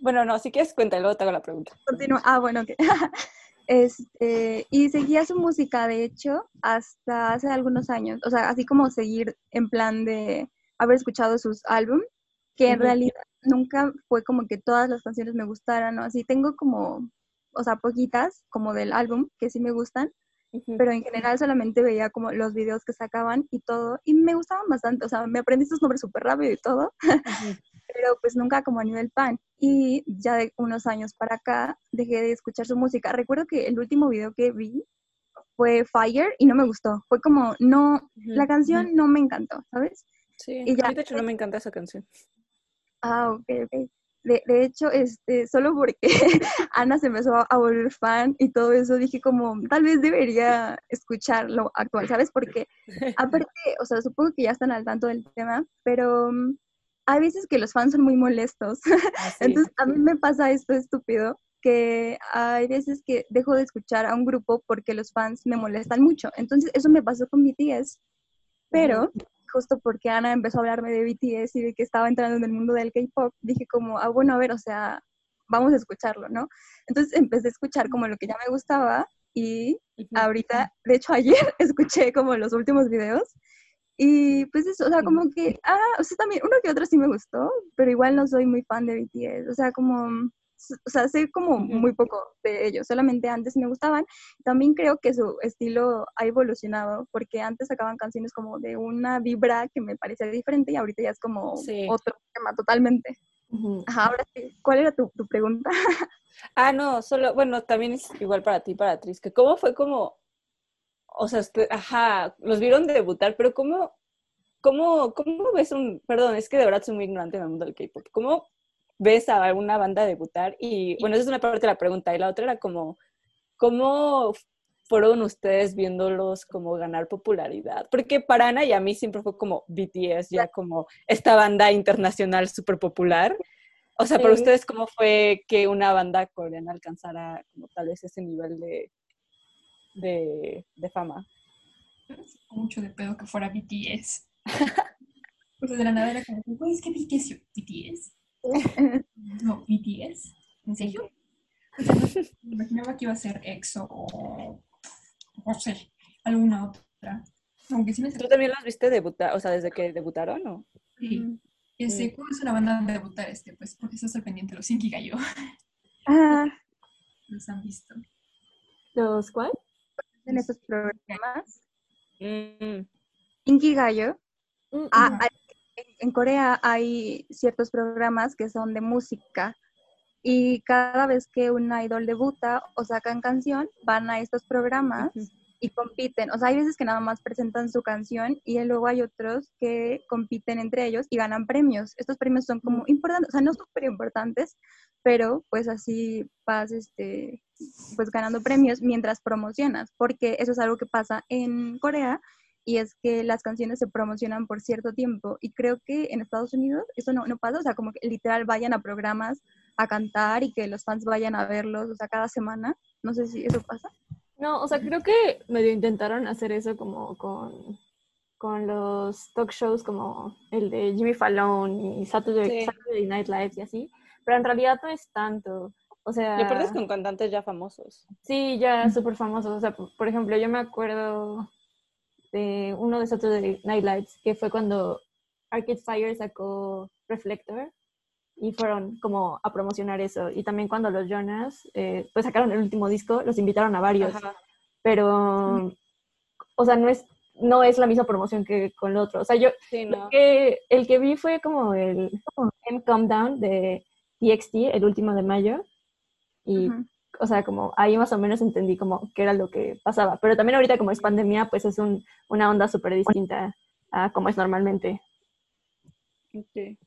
Speaker 3: bueno, no, si quieres cuenta, y luego te hago la pregunta.
Speaker 4: Continúa. Ah, bueno, ok. [laughs] Este, y seguía su música, de hecho, hasta hace algunos años. O sea, así como seguir en plan de haber escuchado sus álbumes, que en realidad nunca fue como que todas las canciones me gustaran, ¿no? Así tengo como, o sea, poquitas como del álbum que sí me gustan, pero en general solamente veía como los videos que sacaban y todo, y me gustaban bastante, o sea, me aprendí sus nombres súper rápido y todo, [laughs] pero pues nunca como a nivel fan. Y ya de unos años para acá dejé de escuchar su música. Recuerdo que el último video que vi fue Fire y no me gustó. Fue como, no, la canción no me encantó, ¿sabes?
Speaker 3: Sí,
Speaker 4: Y
Speaker 3: a mí de hecho no me encanta esa canción.
Speaker 4: Ah, ok, ok. De, de hecho, este, solo porque [laughs] Ana se empezó a, a volver fan y todo eso, dije como, tal vez debería escuchar lo actual, ¿sabes? Porque [laughs] aparte, o sea, supongo que ya están al tanto del tema, pero mm, hay veces que los fans son muy molestos. [laughs]
Speaker 3: Así.
Speaker 4: Entonces, a mí me pasa esto estúpido, que hay veces que dejo de escuchar a un grupo porque los fans me molestan mucho. Entonces, eso me pasó con BTS, pero justo porque Ana empezó a hablarme de BTS y de que estaba entrando en el mundo del K-pop, dije como, ah, bueno, a ver, o sea, vamos a escucharlo, ¿no? Entonces empecé a escuchar como lo que ya me gustaba y ahorita, de hecho [laughs] ayer escuché como los últimos videos y pues eso, o sea, como que, ah, o sea, también uno que otro sí me gustó, pero igual no soy muy fan de BTS, o sea, como, o sea, sé como muy poco de ellos, solamente antes me gustaban. También creo que su estilo ha evolucionado, porque antes sacaban canciones como de una vibra que me parecía diferente y ahorita ya es como
Speaker 3: Sí.
Speaker 4: otro tema totalmente. Ajá, ahora sí, ¿cuál era tu, tu pregunta? [laughs]
Speaker 3: Ah, no, solo, bueno, también es igual para ti, para Tris, que cómo fue como, o sea, usted- ajá, los vieron debutar, pero cómo, cómo, cómo ves un, perdón, es que de verdad soy muy ignorante en el mundo del K-pop, ¿cómo ves a una banda debutar? Y bueno, esa es una parte de la pregunta, y la otra era como, ¿cómo fueron ustedes viéndolos como ganar popularidad? Porque para Ana y a mí siempre fue como BTS, ya como esta banda internacional súper popular. O sea, para ustedes, ¿cómo fue que una banda coreana alcanzara como tal vez ese nivel de, de, de fama?
Speaker 2: mucho de pedo que fuera BTS. [laughs] Sea, de la nada era como, güey, es que BTS, BTS. No, BTS. ¿En serio? Me imaginaba que iba a ser EXO o, no sé, alguna otra. Aunque sí me
Speaker 3: ¿Tú también los viste debutar, o sea, desde que debutaron o?
Speaker 2: Sí. Este, ¿Cómo es una banda de debutar este? Pues porque estás al pendiente, los Inkigayo.
Speaker 4: Ah, [laughs]
Speaker 2: Los han visto.
Speaker 1: ¿Los cuál?
Speaker 4: en estos programas,
Speaker 3: Mm,
Speaker 4: Inkigayo,
Speaker 1: Mm,
Speaker 4: ah,
Speaker 2: Ajá.
Speaker 4: hay- en- Corea hay ciertos programas que son de música y cada vez que un idol debuta o sacan canción, van a estos programas
Speaker 3: ujú.
Speaker 4: y compiten. O sea, hay veces que nada más presentan su canción y luego hay otros que compiten entre ellos y ganan premios. Estos premios son como importantes, o sea, no súper importantes, pero pues así vas este, pues ganando premios mientras promocionas, porque eso es algo que pasa en Corea y es que las canciones se promocionan por cierto tiempo y creo que en Estados Unidos eso no, no pasa, o sea, como que literal vayan a programas a cantar y que los fans vayan a verlos, o sea, cada semana. No sé si eso pasa.
Speaker 1: No, o sea, creo que medio intentaron hacer eso como con, con los talk shows como el de Jimmy Fallon y Saturday,
Speaker 3: Sí.
Speaker 1: Saturday Night Live y así, pero en realidad no es tanto. O sea,
Speaker 3: Y aparte es con cantantes ya famosos.
Speaker 1: sí, ya súper famosos. O sea, por, por ejemplo, yo me acuerdo de uno de Saturday Night Lives que fue cuando Arcade Fire sacó Reflector y fueron como a promocionar eso. Y también cuando los Jonas eh, pues sacaron el último disco, los invitaron a varios
Speaker 3: Ajá.
Speaker 1: pero, o sea, no es, no es la misma promoción que con el otro. O sea, yo,
Speaker 3: Sí, no.
Speaker 1: que, el que vi fue como el M Calm Down de TXT, el último de mayo, y. o sea, como ahí más o menos entendí como qué era lo que pasaba. Pero también ahorita como es pandemia, pues es un, una onda súper distinta a como es normalmente.
Speaker 3: Ok.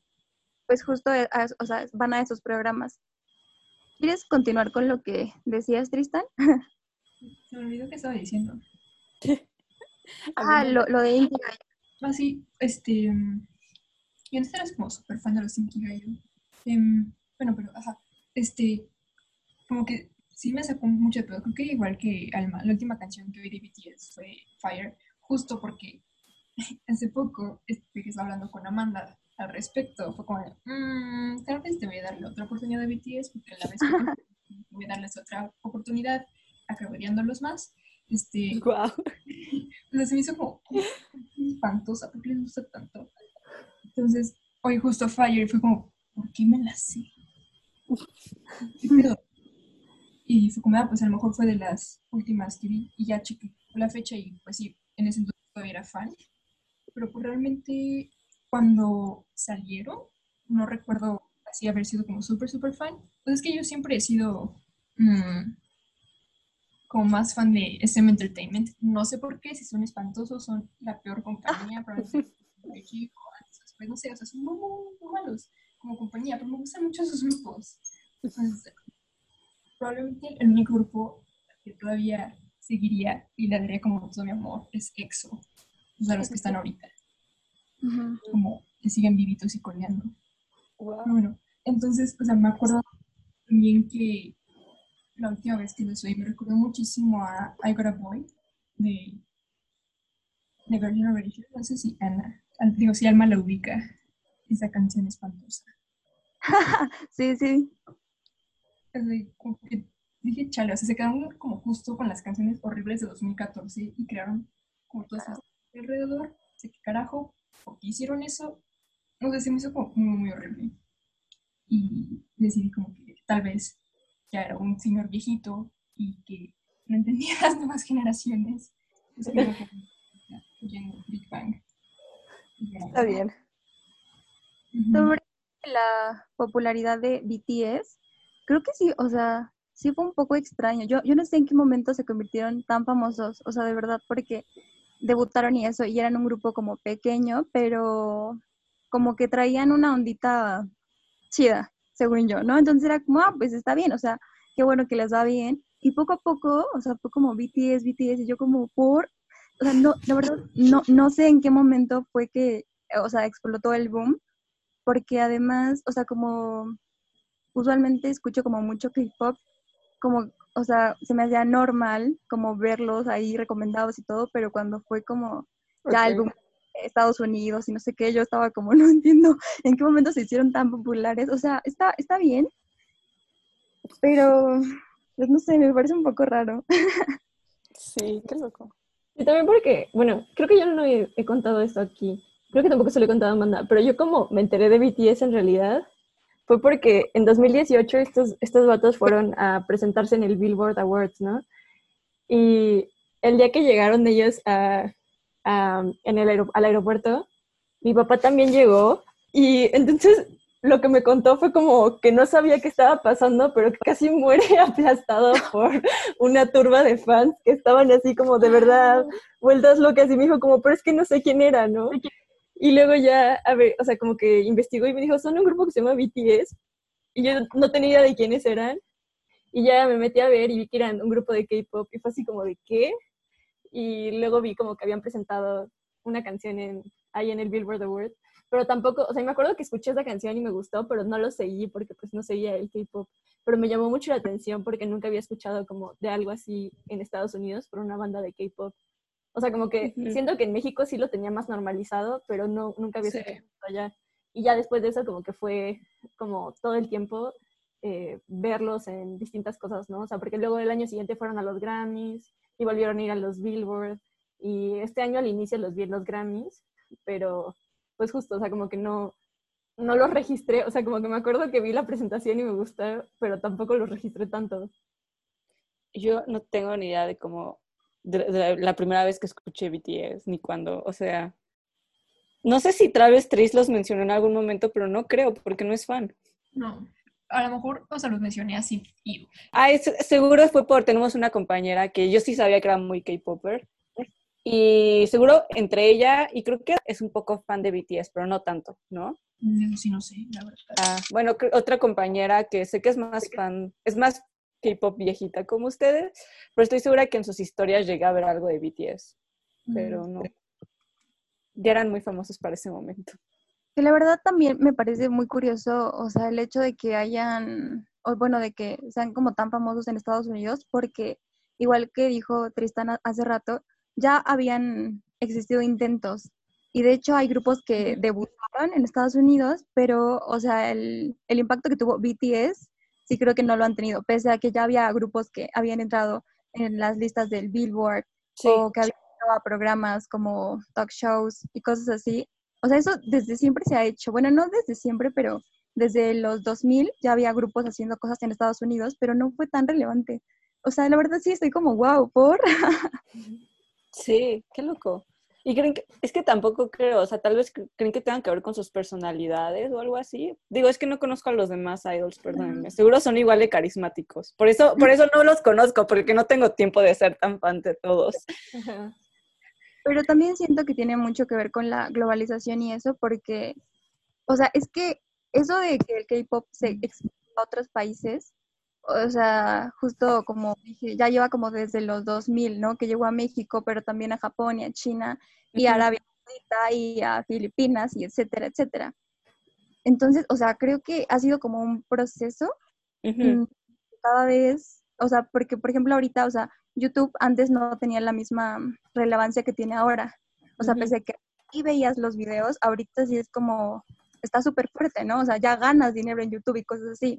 Speaker 4: pues justo eh, a- o sea, van a esos programas. ¿Quieres continuar con lo que decías, Tristan? [laughs]
Speaker 2: Se me olvidó que estaba diciendo. [laughs]
Speaker 4: Ah, lo, lo de Inkigayo.
Speaker 2: Ah, sí, este. Yo antes era como súper fan de los Inkigayo. Em, bueno, pero, ajá. Este. Como que sí me sacó mucho de pedo. Creo que igual que Alma, la última canción que oí de BTS fue Fire, justo porque [laughs] hace poco este, que estaba hablando con Amanda al respecto. Fue como, de, "Mm, tal vez te voy a darle otra oportunidad a BTS, porque a la vez que [laughs] voy a darles otra oportunidad, acabaríándolos más. Este, [laughs] o sea, se me hizo como espantosa, ¿por qué les gusta tanto? Entonces, hoy justo Fire y fue como, ¿por qué me la sé? Y ah, pues a lo mejor fue de las últimas que vi y ya chequé la fecha y pues sí, en ese entonces todavía era fan. Pero pues realmente cuando salieron, no recuerdo así haber sido como súper, súper fan. Pues es que yo siempre he sido mm, como más fan de SM Entertainment. No sé por qué, si son espantosos, son la peor compañía, probablemente después, no sé, o sea, son muy, muy, muy malos como compañía, pero me gustan mucho sus grupos. Entonces, probablemente el único grupo que todavía seguiría y le daría como todo mi amor es EXO, o sea, los que están ahorita, como que siguen vivitos y coleando. Bueno, entonces, o sea, me acuerdo también que la última vez que los oí me recordó muchísimo a I Got a Boy de, de Girl Generation. No sé si Ana, digo, si Alma la ubica, esa canción espantosa. [laughs]
Speaker 4: Sí, sí.
Speaker 2: O sea, como que dije, chale, o sea, se quedaron como justo con las canciones horribles de 2014 y crearon como todas las alrededor. Sé qué carajo, ¿por qué hicieron eso? No sé, se me hizo como muy, muy horrible. Y decidí como que tal vez ya era un señor viejito y que no entendía [laughs] las nuevas generaciones. Entonces, como que ya, oyendo Big Bang. Y ya.
Speaker 3: Está bien.
Speaker 4: Sobre la popularidad de BTS, creo que sí, o sea, sí fue un poco extraño. Yo, yo no sé en qué momento se convirtieron tan famosos, o sea, de verdad, porque debutaron y eso, y eran un grupo como pequeño, pero como que traían una ondita chida, según yo, ¿no? Entonces era como, ah, pues está bien, o sea, qué bueno que les va bien. Y poco a poco, o sea, fue como BTS, BTS, y yo como por, o sea, no, la verdad, no, no sé en qué momento fue que, o sea, explotó el boom, porque además, o sea, como usualmente escucho como mucho K-pop, como, o sea, se me hacía normal como verlos ahí recomendados y todo, pero cuando fue como ya el
Speaker 3: Ok.
Speaker 4: boom de Estados Unidos y no sé qué, yo estaba como, [laughs] no entiendo en qué momento se hicieron tan populares, o sea, está, está bien, pero, pues no sé, me parece un poco raro.
Speaker 3: Sí, qué loco.
Speaker 1: Y también porque, bueno, creo que yo no he, he contado esto aquí. Creo que tampoco se lo he contado a Amanda, pero yo como me enteré de BTS en realidad fue porque en 2018 estos, estos vatos fueron a presentarse en el Billboard Awards, ¿no? Y el día que llegaron ellos a, a- en el al aeropuerto, mi papá también llegó y entonces lo que me contó fue como que no sabía qué estaba pasando, pero casi muere [laughs] aplastado por una turba de fans que estaban así como de verdad vueltas locas y me dijo como, pero es que no sé quién era, ¿no? Y luego ya, a ver, o sea, como que investigó y me dijo, son un grupo que se llama BTS y yo no tenía idea de quiénes eran. Y ya me metí a ver y vi que eran un grupo de K-pop y fue así como de qué y luego vi como que habían presentado una canción en, ahí en el Billboard Award, pero tampoco, o sea, me acuerdo que escuché esa canción y me gustó, pero no lo seguí porque pues no seguía el K-pop, pero me llamó mucho la atención porque nunca había escuchado como de algo así en Estados Unidos por una banda de K-pop. O sea, como que
Speaker 3: Ujú.
Speaker 1: siento que en México sí lo tenía más normalizado, pero no, nunca había
Speaker 3: Sí.
Speaker 1: esto allá. Y ya después de eso como que fue como todo el tiempo eh, verlos en distintas cosas, ¿no? O sea, porque luego el año siguiente fueron a los Grammys y volvieron a ir a los Billboard y este año al inicio los vi en los Grammys, pero pues justo, o sea, como que no, no los registré, o sea, como que me acuerdo que vi la presentación y me gustó, pero tampoco los registré tanto.
Speaker 3: Yo no tengo ni idea de cómo, de, de la, primera vez que escuché BTS, ni cuándo, o sea, no sé si Travis Trice los mencionó en algún momento, pero no creo, porque no es fan.
Speaker 2: No, a lo mejor, o sea, los mencioné así. Y,
Speaker 3: Ah, es- seguro fue por, tenemos una compañera que yo sí sabía que era muy K-Popper, Y seguro entre ella, y creo que es un poco fan de BTS, pero no tanto, ¿no?
Speaker 2: No, sí, no sé, la verdad.
Speaker 3: Ah, bueno, otra compañera que sé que es más fan, es más K-pop viejita como ustedes, pero estoy segura que en sus historias llegué a ver algo de BTS, pero no. Ya eran muy famosos para ese momento.
Speaker 4: Que la verdad también me parece muy curioso, o sea, el hecho de que hayan, o bueno, de que sean como tan famosos en Estados Unidos, porque igual que dijo Tristan ha- hace rato, ya habían existido intentos. Y de hecho hay grupos que debutaron en Estados Unidos, pero, o sea, el, el impacto que tuvo BTS, sí creo que no lo han tenido, pese a que ya había grupos que habían entrado en las listas del Billboard
Speaker 3: Sí,
Speaker 4: o que había entrado a programas como talk shows y cosas así. O sea, eso desde siempre se ha hecho. Bueno, no desde siempre, pero desde los 2000 ya había grupos haciendo cosas en Estados Unidos, pero no fue tan relevante. O sea, la verdad sí estoy como, wow, por... [laughs]
Speaker 3: sí, qué loco. Y creen que, es que tampoco creo, o sea, tal vez cre- creen que tengan que ver con sus personalidades o algo así. Digo, es que no conozco a los demás idols, perdónenme. Seguro son igual de carismáticos. Por eso, por eso no los conozco, porque no tengo tiempo de ser tan fan de todos.
Speaker 4: Pero también siento que tiene mucho que ver con la globalización y eso, porque, o sea, es que eso de que el K-pop se exporta a otros países, o sea, justo como dije, ya lleva como desde los 2000, ¿no? Que llegó a México, pero también a Japón y a China y a. Arabia Saudita y a Filipinas y etcétera, etcétera. Entonces, o sea, creo que ha sido como un proceso mm, cada vez, o sea, porque por ejemplo ahorita, o sea, YouTube antes no tenía la misma relevancia que tiene ahora. O sea,
Speaker 3: Ujú.
Speaker 4: pese a que y veías los videos, ahorita sí es como, está súper fuerte, ¿no? O sea, ya ganas dinero en YouTube y cosas así.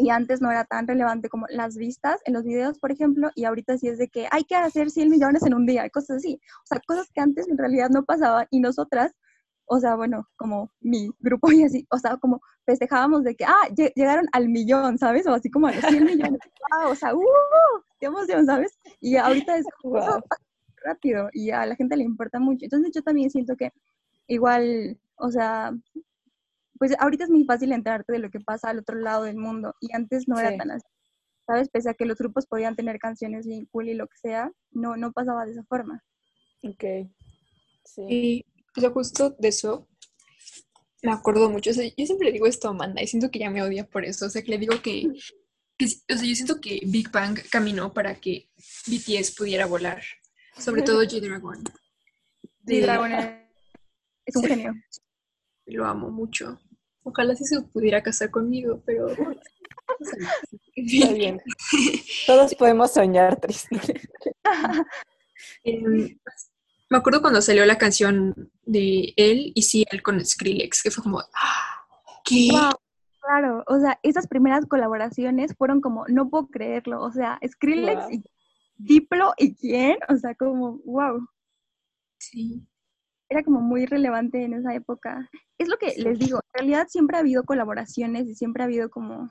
Speaker 4: Y antes no era tan relevante como las vistas en los videos, por ejemplo, y ahorita sí es de que hay que hacer 100 millones en un día, cosas así. O sea, cosas que antes en realidad no pasaban y nosotras, o sea, bueno, como mi grupo y así, o sea, como festejábamos de que, ah, lle- llegaron al millón, ¿sabes? O así como a los 100 millones. [laughs] ¡Wow! O sea, ¡uh! ¡Qué emoción, ¿sabes? Y ahorita es
Speaker 3: Wow.
Speaker 4: rápido y a la gente le importa mucho. Entonces yo también siento que igual, o sea, pues ahorita es muy fácil enterarte de lo que pasa al otro lado del mundo y antes no
Speaker 3: Sí.
Speaker 4: era tan así. ¿Sabes? Pese a que los grupos podían tener canciones bien cool y lo que sea, no, no pasaba de esa forma.
Speaker 3: Ok. Sí.
Speaker 2: Y, o sea, justo de eso me acuerdo mucho. O sea, yo siempre le digo esto a Amanda y siento que ya me odia por eso. O sea, que le digo que, que o sea, yo siento que Big Bang caminó para que BTS pudiera volar. Sobre todo [laughs] G-Dragon.
Speaker 4: Sí,
Speaker 2: De-
Speaker 4: Dragon es es un
Speaker 2: Sí.
Speaker 4: genio.
Speaker 2: Lo amo mucho. Ojalá sí se pudiera casar conmigo, pero... [laughs]
Speaker 3: Está bien. [laughs] Todos podemos soñar, Tristan. [laughs]
Speaker 2: Em, me acuerdo cuando salió la canción de él y sí, él con Skrillex, que fue como, ¡ah! ¿Qué?
Speaker 4: Wow, claro, o sea, esas primeras colaboraciones fueron como, no puedo creerlo, o sea, Skrillex
Speaker 3: Wow.
Speaker 4: y Diplo y quién, o sea, como, wow,
Speaker 2: Sí.
Speaker 4: Era como muy relevante en esa época. Es lo que les digo, en realidad siempre ha habido colaboraciones y siempre ha habido como,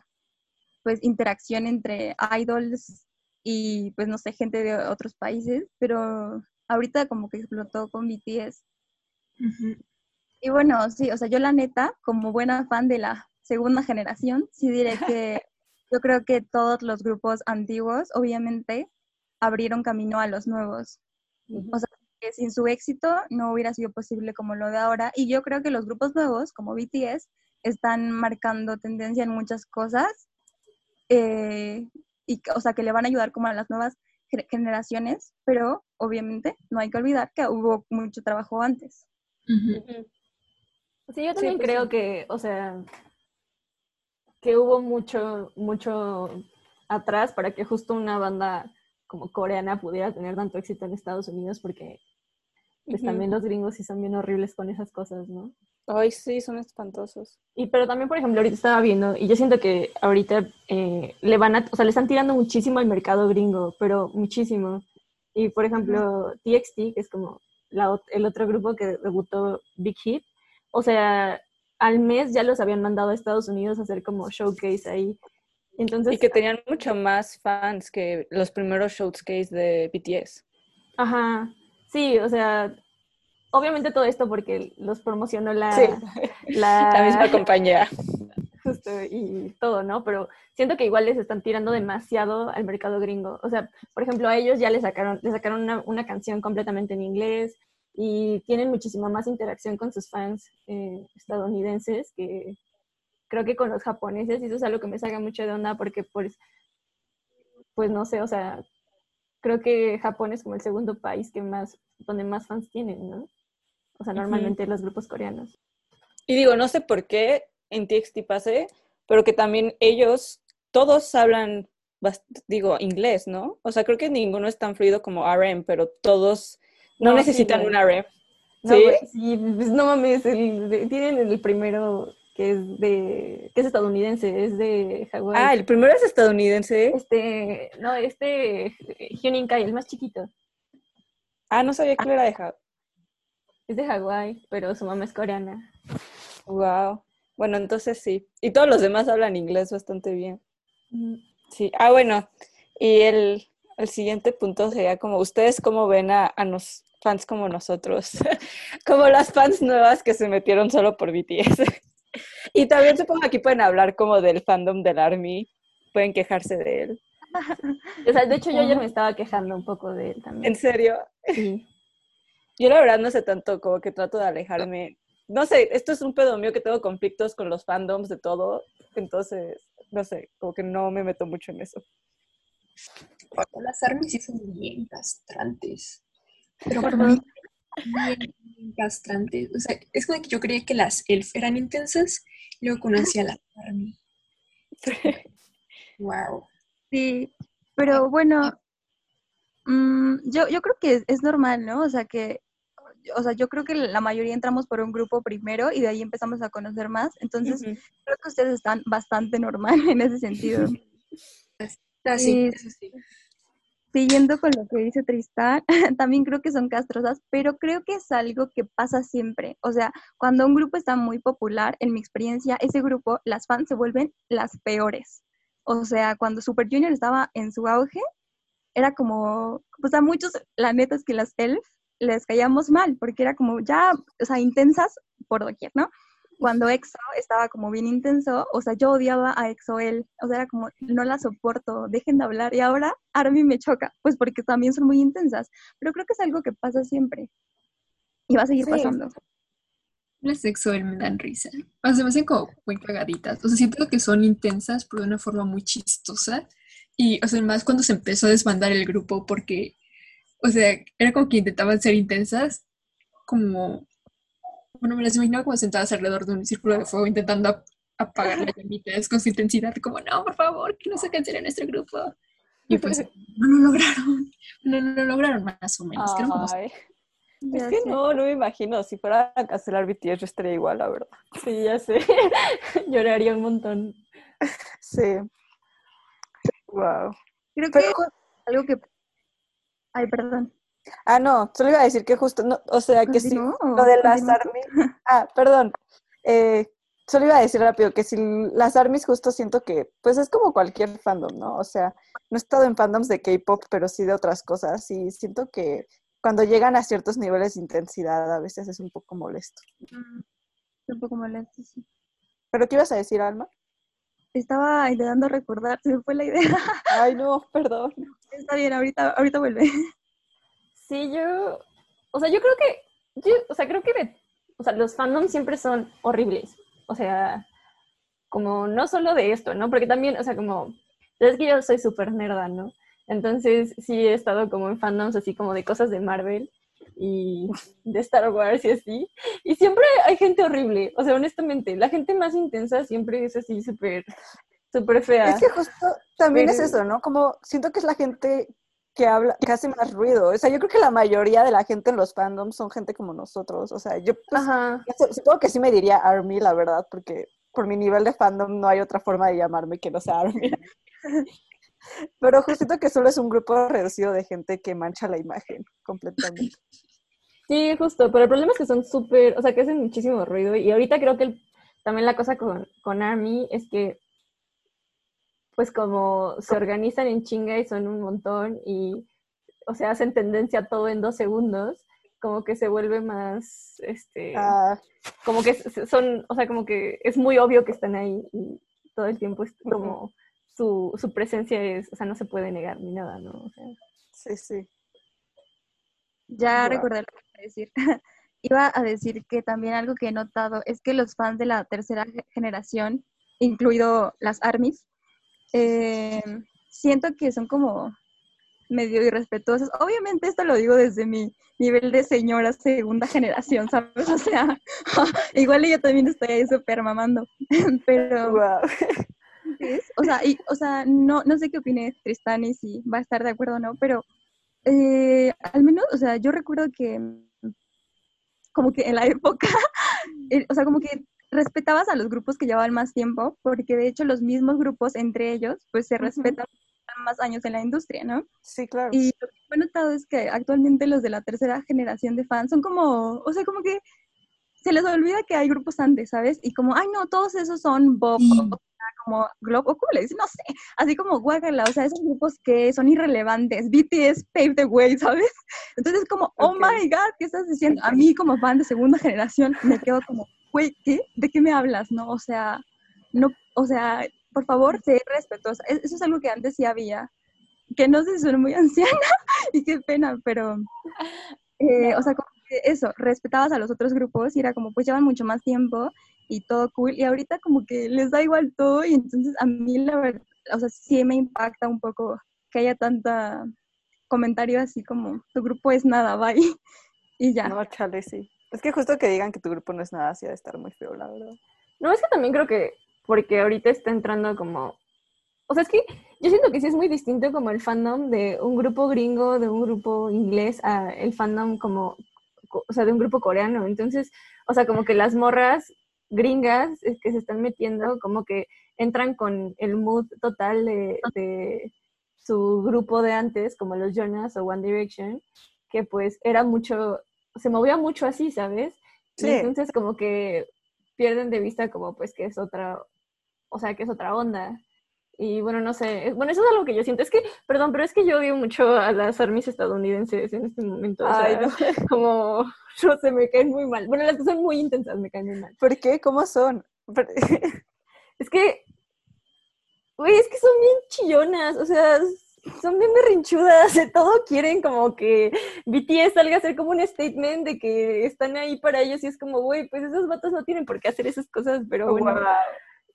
Speaker 4: pues, interacción entre idols y, pues, no sé, gente de otros países, pero ahorita como que explotó con BTS. Y bueno, sí, o sea, yo la neta, como buena fan de la segunda generación, sí diré [laughs] que yo creo que todos los grupos antiguos, obviamente, abrieron camino a los nuevos. O sea, que sin su éxito no hubiera sido posible como lo de ahora. Y yo creo que los grupos nuevos, como BTS, están marcando tendencia en muchas cosas. eh, y, que- o sea, que le van a ayudar como a las nuevas ge- generaciones, pero obviamente no hay que olvidar que hubo mucho trabajo antes.
Speaker 1: Sí, yo también
Speaker 3: pues
Speaker 1: creo
Speaker 3: sí.
Speaker 1: que, o sea, que hubo mucho, mucho atrás para que justo una banda como coreana pudiera tener tanto éxito en Estados Unidos, porque pues también los gringos sí son bien horribles con esas cosas, ¿no?
Speaker 3: Ay, sí, son espantosos.
Speaker 1: Y pero también, por ejemplo, ahorita estaba viendo, y yo siento que ahorita eh, le van a, o sea, le están tirando muchísimo al mercado gringo, pero muchísimo. Y por ejemplo, TXT, que es como la el otro grupo que debutó Big Hit, o sea, al mes ya los habían mandado a Estados Unidos a hacer como showcase ahí. Entonces,
Speaker 3: Y que tenían mucho más fans que los primeros showcase de BTS.
Speaker 1: ajá, sí, o sea, obviamente todo esto porque los promocionó la,
Speaker 3: Sí,
Speaker 1: la, [laughs]
Speaker 3: la misma compañía. [laughs]
Speaker 1: justo. y todo, ¿no? Pero siento que igual les están tirando demasiado al mercado gringo. O sea, por ejemplo, a ellos ya les sacaron, les sacaron una, una canción completamente en inglés y tienen muchísima más interacción con sus fans eh, estadounidenses que creo que con los japoneses y eso es algo que me saca mucho de onda porque pues, pues no sé, o sea, creo que Japón es como el segundo país que más, donde más fans tienen, ¿no? O sea, normalmente los grupos coreanos.
Speaker 3: Y digo, no sé por qué en TXT pase, pero que también ellos, todos hablan, digo, inglés, ¿no? O sea, creo que ninguno es tan fluido como RM, pero todos no, necesitan un RM.
Speaker 1: No, ¿Sí? Pues, no mames, tienen el primero que es de, que es estadounidense, es de Hawái.
Speaker 3: Ah, el primero es estadounidense.
Speaker 1: Este, no, este Hyunin Kai, el más chiquito.
Speaker 3: Ah, no sabía que era de Hawái.
Speaker 1: Es de Hawái, pero su mamá es coreana.
Speaker 3: Wow. Bueno, entonces sí. Y todos los demás hablan inglés bastante bien. Sí. Ah, bueno. Y el, siguiente punto sería como, ¿ustedes cómo ven a, a los fans como nosotros? [laughs] como las fans nuevas que se metieron solo por BTS. Y también supongo que aquí pueden hablar como del fandom del ARMY. Pueden quejarse de él.
Speaker 1: o sea, de hecho yo ayer me estaba quejando un poco de él también.
Speaker 3: ¿En serio?
Speaker 1: Sí.
Speaker 3: Yo la verdad no sé tanto, como que trato de alejarme no sé, esto es un pedo mío que tengo conflictos con los fandoms de todo, entonces, no sé, como que no me meto mucho en eso.
Speaker 2: Las armies sí son bien castrantes. Pero mí, bien, castrantes. O sea, es como que yo creía que las elf eran intensas, y luego conocí a las army. [laughs] wow.
Speaker 4: Sí, pero bueno, mm, yo, yo creo que es normal, ¿no? O sea, que o sea, yo creo que la mayoría entramos por un grupo primero y de ahí empezamos a conocer más. Entonces, creo que ustedes están bastante normal [laughs] en ese sentido.
Speaker 2: Así, [laughs] sí.
Speaker 4: Siguiendo con lo que dice Tristán, [laughs] también creo que son castrosas, pero creo que es algo que pasa siempre. O sea, cuando un grupo está muy popular, en mi experiencia, ese grupo, las fans se vuelven las peores. O sea, cuando Super Junior estaba en su auge, era como, pues a muchos, la neta es que las ELF les caíamos mal, porque era como ya, o sea, intensas por doquier, ¿no? Cuando EXO estaba como bien intenso, o sea, yo odiaba a EXO él, o sea, era como, no la soporto, dejen de hablar, y ahora ARMY me choca, pues porque también son muy intensas, pero creo que es algo que pasa siempre, y va a seguir pasando.
Speaker 2: Las EXO él me dan risa, o sea, me hacen como muy cagaditas, o sea, siento que son intensas, pero de una forma muy chistosa, y, o sea, más cuando se empezó a desbandar el grupo, porque o sea, era como que intentaban ser intensas, como, bueno, me las imaginaba como sentadas alrededor de un círculo de fuego intentando apagar las [laughs] llamitas con su intensidad, como, no, por favor, que no se cancele nuestro grupo. Y pues, no lo lograron, no, lo lograron más o menos.
Speaker 3: Es que no, no me imagino. Si fuera a cancelar BTS, yo estaría igual, la verdad.
Speaker 1: Sí, ya sé. [laughs] Lloraría un montón.
Speaker 3: Sí. Wow.
Speaker 4: Creo que algo que Ay, perdón.
Speaker 3: Ah, no, solo iba a decir que justo, no, o sea, que si lo de las armies. Ah, perdón. Eh, solo iba a decir rápido que si las armies justo siento que, pues es como cualquier fandom, ¿no? O sea, no he estado en fandoms de K-pop, pero sí de otras cosas y siento que cuando llegan a ciertos niveles de intensidad a veces es un poco molesto.
Speaker 4: Mm, un poco molesto, sí.
Speaker 3: ¿Pero qué ibas a decir, Alma?
Speaker 4: Estaba intentando recordar, se me fue la idea.
Speaker 3: Ay, no, perdón. [laughs]
Speaker 4: Está bien, ahorita, ahorita vuelve.
Speaker 1: Sí, yo, o sea, yo creo que, yo, o sea, creo que o sea, los fandoms siempre son horribles. O sea, como no solo de esto, ¿no? Porque también, o sea, como, es que yo soy súper nerda, ¿no? Entonces sí he estado como en fandoms así como de cosas de Marvel y [laughs] de Star Wars y así. Y siempre hay gente horrible, o sea, honestamente, la gente más intensa siempre es así súper, súper fea.
Speaker 3: Es que justo también es eso, ¿no? Como siento que es la gente que habla, que hace más ruido. O sea, yo creo que la mayoría de la gente en los fandoms son gente como nosotros. O sea, yo pues, supongo que sí me diría Army, la verdad, porque por mi nivel de fandom no hay otra forma de llamarme que no sea Army. [laughs] Pero justo que solo es un grupo reducido de gente que mancha la imagen completamente.
Speaker 1: Sí, justo, pero el problema es que son súper, o sea, que hacen muchísimo ruido y ahorita creo que también la cosa con, con Army es que pues como se organizan en chinga y son un montón y, o sea, hacen tendencia a todo en dos segundos, como que se vuelve más, este, ah. como que son, o sea, como que es muy obvio que están ahí y todo el tiempo es como su, su presencia es, o sea, no se puede negar ni nada, ¿no? O sea,
Speaker 3: Sí, sí.
Speaker 4: Ya
Speaker 3: Guau.
Speaker 4: recordé lo que iba a decir. [laughs] Iba a decir que también algo que he notado es que los fans de la tercera ge- generación, incluido las ARMYs, eh, siento que son como medio irrespetuosas. Obviamente esto lo digo desde mi nivel de señora segunda generación, ¿sabes? O sea, [laughs] igual yo también estoy ahí súper mamando, [laughs] pero... Es, o sea, y, o sea no, no sé qué opine Tristán y si va a estar de acuerdo o no, pero eh, al menos, o sea, yo recuerdo que como que en la [laughs] época, eh, o sea, como que respetabas a los grupos que llevaban más tiempo, porque de hecho los mismos grupos entre ellos, pues se respetan más años en la industria, ¿no?
Speaker 3: Sí, claro.
Speaker 4: Y lo que he notado es que actualmente los de la tercera generación de fans son como, o sea, como que se les olvida que hay grupos antes, ¿sabes? Y como, ay, no, todos esos son Bob,
Speaker 2: Sí.
Speaker 4: o sea, como Globo, o ¿cómo le dicen? No sé, así como guácala, o sea, esos grupos que son irrelevantes, BTS paved the way, ¿sabes? Entonces, como, oh my god, ¿qué estás diciendo? A mí, como fan de segunda generación, me quedo como, güey, ¿qué? ¿De qué me hablas? No, o sea, no, o sea, por favor, sé respetuosa. Es- Eso es algo que antes sí había, que no sé si soy muy [laughs] anciana y qué pena, pero, eh, o sea, como que eso, respetabas a los otros grupos y era como, pues llevan mucho más tiempo y todo cool, y ahorita como que les da igual todo y entonces a mí la verdad, o sea, sí me impacta un poco que haya tanta comentario así como, tu grupo es nada, bye, [laughs] y ya.
Speaker 3: No, chale, sí. Es que justo que digan que tu grupo no es nada así de estar muy feo, la verdad.
Speaker 1: No, es que también creo que porque ahorita está entrando como... O sea, es que yo siento que sí es muy distinto como el fandom de un grupo gringo, de un grupo inglés, a el fandom como, co- o sea, de un grupo coreano. Entonces, o sea, como que las morras gringas es que se están metiendo, como que entran con el mood total de su grupo de antes, como los Jonas o One Direction, que pues era mucho, se movía mucho así, ¿sabes? Y
Speaker 3: Sí.
Speaker 1: entonces como que pierden de vista como pues que es otra, o sea, que es otra onda. Y bueno, no sé, bueno, eso es algo que yo siento. Es que, perdón, pero es que yo odio mucho a las armies estadounidenses en este momento. O
Speaker 3: Ay,
Speaker 1: sea,
Speaker 3: no. [laughs]
Speaker 1: como, [laughs] no sé, me caen muy mal. Bueno, las que son muy intensas me caen muy mal.
Speaker 3: ¿Por qué? ¿Cómo son? [laughs]
Speaker 1: Es que, güey, es que son bien chillonas, o sea, son bien berrinchudas, de todo quieren como que BTS salga a hacer como un statement de que están ahí para ellos y es como, güey, pues esos vatos no tienen por qué hacer esas cosas, pero bueno.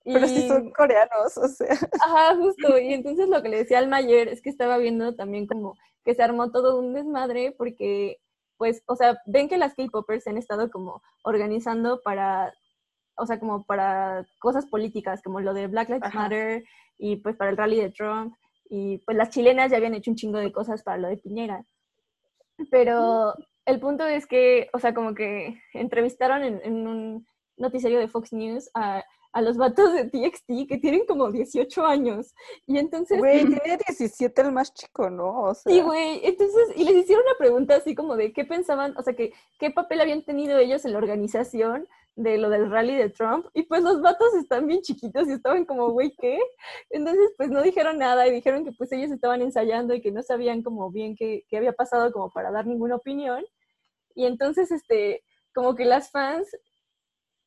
Speaker 3: Pero
Speaker 1: Y-
Speaker 3: son coreanos, o sea.
Speaker 1: Ajá, justo. Y entonces lo que le decía al Mayer es que estaba viendo también como que se armó todo un desmadre porque, pues, o sea, ven que las K-popers se han estado como organizando para, o sea, como para cosas políticas, como lo de Black Lives
Speaker 3: Ajá.
Speaker 1: Matter y pues para el rally de Trump. Y pues las chilenas ya habían hecho un chingo de cosas para lo de Piñera. Pero el punto es que, o sea, como que entrevistaron en, en un noticiario de Fox News a, a los vatos de TXT que tienen como 18 años. Y entonces,
Speaker 3: Güey, tiene 17 el más chico, ¿no? O sea,
Speaker 1: sí, güey, entonces, y les hicieron una pregunta así como de qué pensaban, o sea, que qué papel habían tenido ellos en la organización de lo del rally de Trump. Y pues los vatos están bien chiquitos y estaban como, güey, ¿qué? Entonces, pues no dijeron nada y dijeron que pues ellos estaban ensayando y que no sabían como bien qué, qué había pasado como para dar ninguna opinión. Y entonces, este, como que las fans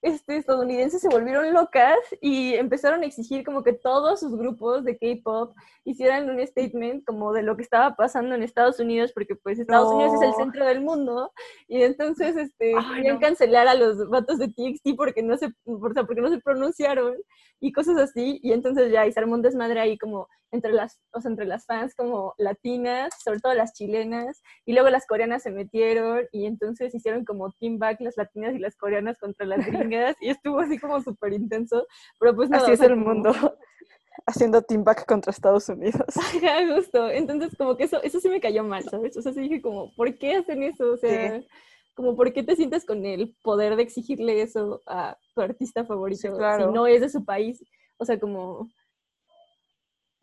Speaker 1: este, estadounidenses se volvieron locas y empezaron a exigir como que todos sus grupos de K-pop hicieran un statement como de lo que estaba pasando en Estados Unidos, porque pues Estados Unidos es el
Speaker 3: No.
Speaker 1: centro del mundo, y entonces este,
Speaker 3: Ay,
Speaker 1: querían
Speaker 3: no.
Speaker 1: cancelar a los vatos de TXT porque no se, o sea, porque no se pronunciaron y cosas así, y entonces ya y se armó un desmadre ahí como entre las, o sea, entre las fans como latinas, sobre todo las chilenas, y luego las coreanas se metieron y entonces hicieron como team back las latinas y las coreanas contra las [laughs] gringas y estuvo así como súper intenso, pero pues nada,
Speaker 3: así
Speaker 1: o
Speaker 3: es
Speaker 1: sea,
Speaker 3: el
Speaker 1: como-
Speaker 3: mundo. [laughs] Haciendo team back contra Estados Unidos. [laughs]
Speaker 1: Ajá, justo. Entonces, como que eso, eso sí me cayó mal, ¿sabes? O sea, sí dije como, ¿por qué hacen eso? O sea, como, ¿por qué te sientes con el poder de exigirle eso a tu artista favorito
Speaker 3: Sí, claro.
Speaker 1: si no es de su país? O sea, como...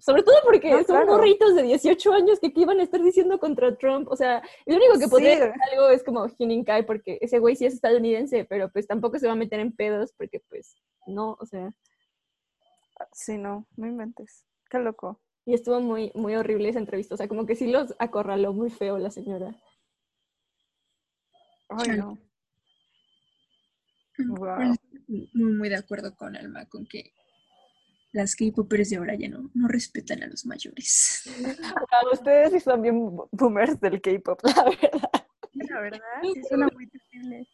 Speaker 1: Sobre todo porque
Speaker 3: No,
Speaker 1: son
Speaker 3: claro.
Speaker 1: morritos de 18 años que qué iban a estar diciendo contra Trump. O sea, el único que podría
Speaker 3: Sí.
Speaker 1: decir algo es como Hyunin Kai porque ese güey sí es estadounidense, pero pues tampoco se va a meter en pedos porque pues no, o sea...
Speaker 3: Sí, no, no inventes. Qué loco.
Speaker 1: Y estuvo muy, muy horrible esa entrevista. O sea, como que sí los acorraló muy feo la señora.
Speaker 3: Ay, no. Wow.
Speaker 2: Muy de acuerdo con Alma, con que las K-popers de ahora ya no, no respetan a los mayores. [laughs]
Speaker 3: Wow, ustedes sí son bien boomers del K-pop, la verdad.
Speaker 4: La verdad, sí [laughs] suena muy terrible.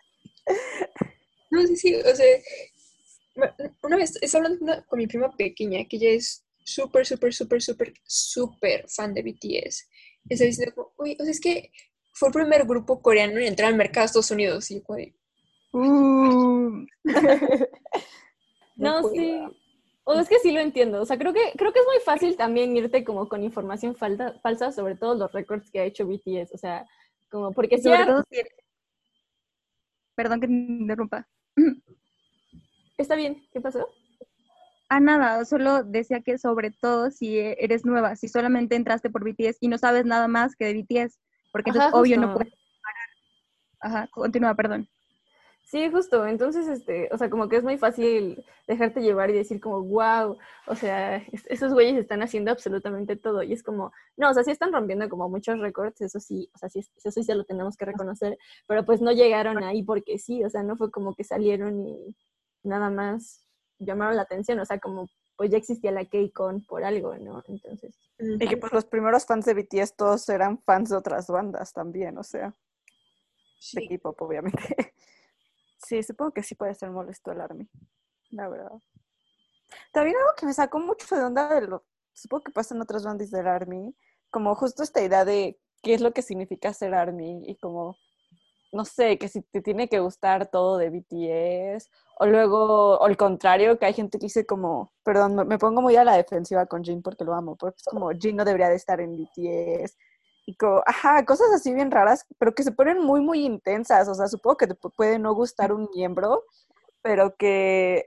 Speaker 2: No, sí, sí, o sea, una vez estaba hablando con una- con mi prima pequeña, que ella es súper, súper, súper, súper, súper fan de BTS. Y estaba diciendo, uy, o sea, es que fue el primer grupo coreano en entrar al mercado de Estados Unidos. Y yo,
Speaker 4: Uh,
Speaker 1: No,
Speaker 3: puedo. [laughs]
Speaker 1: sí. O es que sí lo entiendo. O sea, creo que, creo que es muy fácil también irte como con información falta, falsa sobre todos los récords que ha hecho BTS. O sea, como porque
Speaker 4: sobre todo si Perdón que te interrumpa.
Speaker 1: está bien. ¿Qué pasó?
Speaker 4: Ah, nada, solo decía que sobre todo si e- eres nueva, si solamente entraste por BTS y no sabes nada más que de BTS, porque entonces
Speaker 1: Ajá,
Speaker 4: obvio no puedes comparar. Ajá, continúa, perdón.
Speaker 1: Sí, justo. Entonces, este, o sea, como que es muy fácil dejarte llevar y decir como, wow, o sea, es- esos güeyes están haciendo absolutamente todo. Y es como, no, o sea, sí están rompiendo como muchos récords, eso sí, o sea, sí, eso sí se lo tenemos que reconocer, pero pues no llegaron ahí porque sí, o sea, no fue como que salieron y nada más llamaron la atención, o sea, como pues ya existía la K-Con por algo, ¿no? Entonces,
Speaker 3: Y que pues los primeros fans de BTS todos eran fans de otras bandas también, o sea, de. K-pop obviamente. [laughs] Sí, supongo que sí puede ser molesto el ARMY, la verdad. También algo que me sacó mucho de onda de lo, supongo que pasa en otras bandas del ARMY, como justo esta idea de qué es lo que significa ser ARMY y como, no sé, que si te tiene que gustar todo de BTS, o luego, o el contrario, que hay gente que dice como, perdón, me pongo muy a la defensiva con Jin porque lo amo, porque es como, Jin no debería de estar en BTS, ajá, cosas así bien raras, pero que se ponen muy, muy intensas, o sea, supongo que te pu- puede no gustar un miembro, pero que,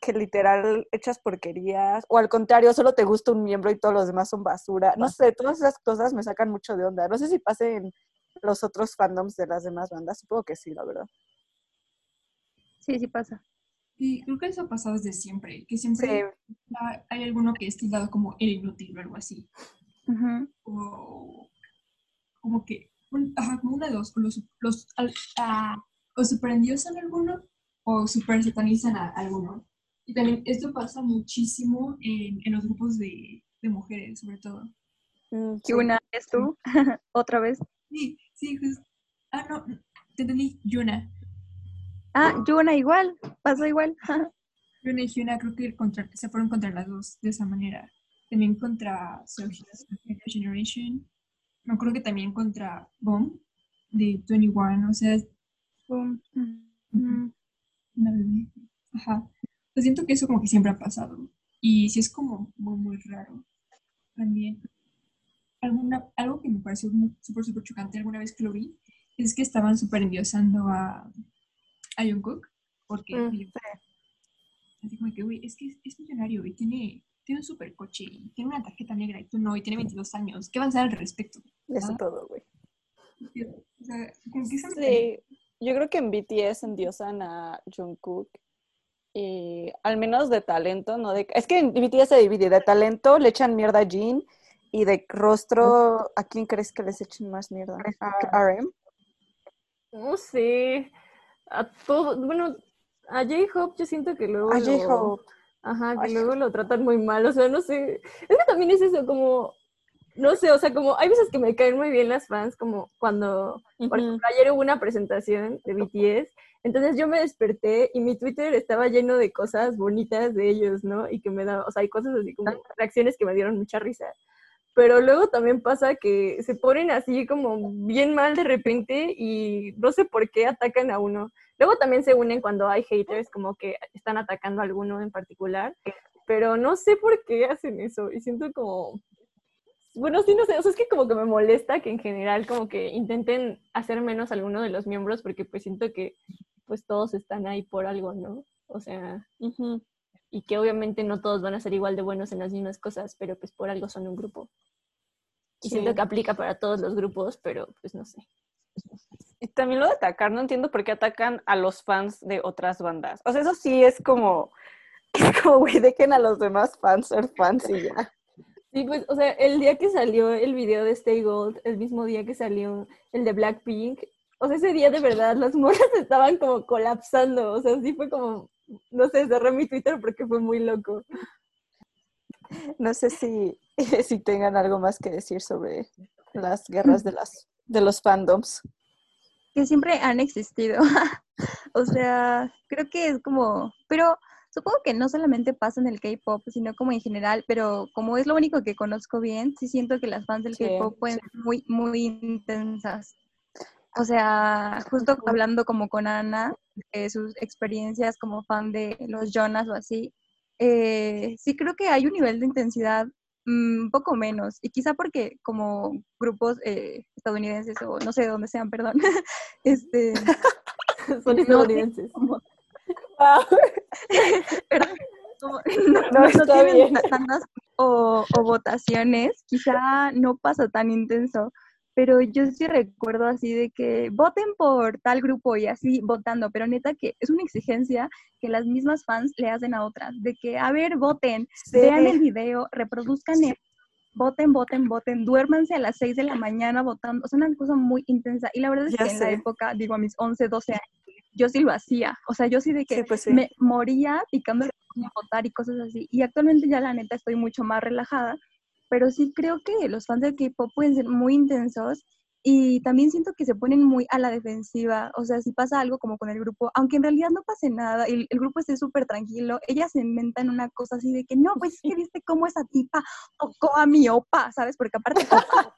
Speaker 3: que literal echas porquerías, o al contrario, solo te gusta un miembro y todos los demás son basura, no sé, todas esas cosas me sacan mucho de onda, no sé si pase en los otros fandoms de las demás bandas, supongo que sí, la verdad.
Speaker 4: Sí, sí pasa.
Speaker 2: Y creo que eso ha pasado desde siempre, que siempre ha- hay alguno que es tildado como el inútil o algo así.
Speaker 4: Ujú.
Speaker 2: o como que, un- ajá, como una de dos, o los, los al- ah, o superendiosan a alguno o super satanizan a alguno. Y también esto pasa muchísimo en, en los grupos de, de mujeres, sobre todo.
Speaker 3: Mm,
Speaker 4: Y una es tú, [laughs] otra vez.
Speaker 2: Sí, sí. Ah, no, te entendí, Yuna.
Speaker 4: Ah, Yuna igual, pasó igual. [laughs]
Speaker 2: Yuna y Hyuna creo que contra- se fueron contra las dos de esa manera. También contra de Generation. Me acuerdo que también contra Bomb de 21. O sea,
Speaker 4: Boom. Mm.
Speaker 2: Una bebé. Ajá. Yo siento que eso como que siempre ha pasado. Y sí es como muy, muy raro. También. Alguna, algo que me pareció súper, súper chocante alguna vez que lo vi es que estaban súper endiosando a, a Jungkook. Porque
Speaker 1: Mm,
Speaker 2: así como que, güey, es que es, es millonario y tiene, tiene un super coche y tiene una tarjeta negra y tú no, y tiene 22 años. ¿Qué vas a hacer al respecto?
Speaker 3: Eso
Speaker 2: Ah.
Speaker 3: todo, güey.
Speaker 2: O sea,
Speaker 3: Sí, yo creo que en BTS endiosan a Jungkook y al menos de talento, no de... Es que en BTS se divide, de talento le echan mierda a Jin y de rostro, ¿a quién crees que les echen más mierda? ¿A RM?
Speaker 1: no sé, a todo, bueno, a J-Hope yo siento que luego
Speaker 3: A
Speaker 1: lo-
Speaker 3: J-Hope.
Speaker 1: Ajá, que
Speaker 3: Ay.
Speaker 1: luego lo tratan muy mal, o sea, no sé. Es que también es eso, como, no sé, o sea, como hay veces que me caen muy bien las fans, como cuando, por
Speaker 3: Ujú.
Speaker 1: ejemplo, ayer hubo una presentación de BTS, entonces yo me desperté y mi Twitter estaba lleno de cosas bonitas de ellos, ¿no? Y que me da, o sea, hay cosas así como reacciones que me dieron mucha risa. Pero luego también pasa que se ponen así como bien mal de repente y no sé por qué atacan a uno. Luego también se unen cuando hay haters, como que están atacando a alguno en particular, pero no sé por qué hacen eso. Y siento como, bueno, sí, no sé, o sea, es que como que me molesta que en general como que intenten hacer menos a alguno de los miembros, porque pues siento que pues todos están ahí por algo, ¿no? O sea, y que obviamente no todos van a ser igual de buenos en las mismas cosas, pero pues por algo son un grupo. Y siento que aplica para todos los grupos, pero pues no sé.
Speaker 3: Y también lo de atacar, no entiendo por qué atacan a los fans de otras bandas. O sea, eso sí es como, [laughs] es como, güey, dejen a los demás fans ser fans y ya.
Speaker 1: Sí, pues, o sea, el día que salió el video de Stay Gold, el mismo día que salió el de Blackpink, o sea, ese día de verdad las morras [laughs] estaban como colapsando, o sea, sí fue como, no sé, cerré mi Twitter porque fue muy loco.
Speaker 3: No sé si, [laughs] si tengan algo más que decir sobre las guerras de, las, de los fandoms.
Speaker 4: Que siempre han existido. [laughs] o sea, creo que es como, pero supongo que no solamente pasa en el K-pop, sino como en general, pero como es lo único que conozco bien, sí siento que las fans del
Speaker 3: Sí,
Speaker 4: K-pop pueden ser muy, muy intensas. O sea, justo hablando como con Ana, de sus experiencias como fan de los Jonas o así, eh, sí creo que hay un nivel de intensidad un poco menos, y quizá porque como grupos eh, estadounidenses o no sé de dónde sean, perdón, [laughs] este, [laughs]
Speaker 1: Son [laughs] estadounidenses.
Speaker 4: pero como no,
Speaker 3: No,
Speaker 4: no- no tienen
Speaker 3: bien.
Speaker 4: tantas o, o votaciones, quizá no pasa tan intenso, pero yo sí recuerdo así de que voten por tal grupo y así votando, pero neta que es una exigencia que las mismas fans le hacen a otras, de que, a ver, voten,
Speaker 3: Sí.
Speaker 4: vean el video, reproduzcan el voten, voten, voten, duérmanse a las 6 de la mañana votando, o sea, una cosa muy intensa. Y la verdad es
Speaker 3: Ya
Speaker 4: que en la época, digo, a mis 11, 12 años, yo sí lo hacía, o sea, yo sí de que
Speaker 3: Sí, pues sí.
Speaker 4: me moría picando de votar y cosas así. Y actualmente ya la neta estoy mucho más relajada, pero sí creo que los fans del K-pop pueden ser muy intensos y también siento que se ponen muy a la defensiva. O sea, si pasa algo como con el grupo, aunque en realidad no pase nada y el, el grupo esté súper tranquilo, ellas se inventan una cosa así de que no, pues es que [laughs] viste cómo esa tipa tocó a mi opa, ¿sabes? Porque aparte,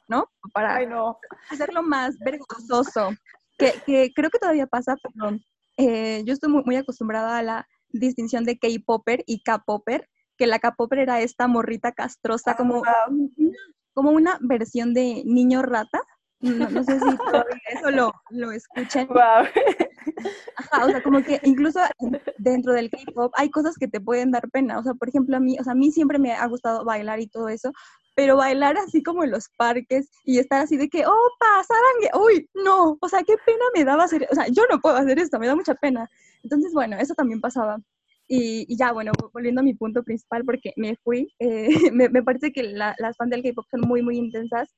Speaker 4: ¿no? Para
Speaker 3: Ay, no.
Speaker 4: hacerlo más vergonzoso, que, que creo que todavía pasa, pero eh, yo estoy muy, muy acostumbrada a la distinción de K-Popper y K-Popper, que la K-Popper era esta morrita castrosa, como,
Speaker 3: Ah.
Speaker 4: como una versión de niño rata. No, no sé si [laughs] todavía eso lo, lo escuchan.
Speaker 3: Wow.
Speaker 4: Ajá, o sea, como que incluso dentro del K-pop hay cosas que te pueden dar pena. O sea, por ejemplo, a mí, o sea, a mí siempre me ha gustado bailar y todo eso, pero bailar así como en los parques y estar así de que, opa, sarangue, uy, no, o sea, qué pena me daba hacer, o sea, yo no puedo hacer esto, me da mucha pena. Entonces, bueno, eso también pasaba. Y, y ya, bueno, volviendo a mi punto principal, porque me fui, eh, [laughs] me, me parece que la- las fans del K-pop son muy, muy intensas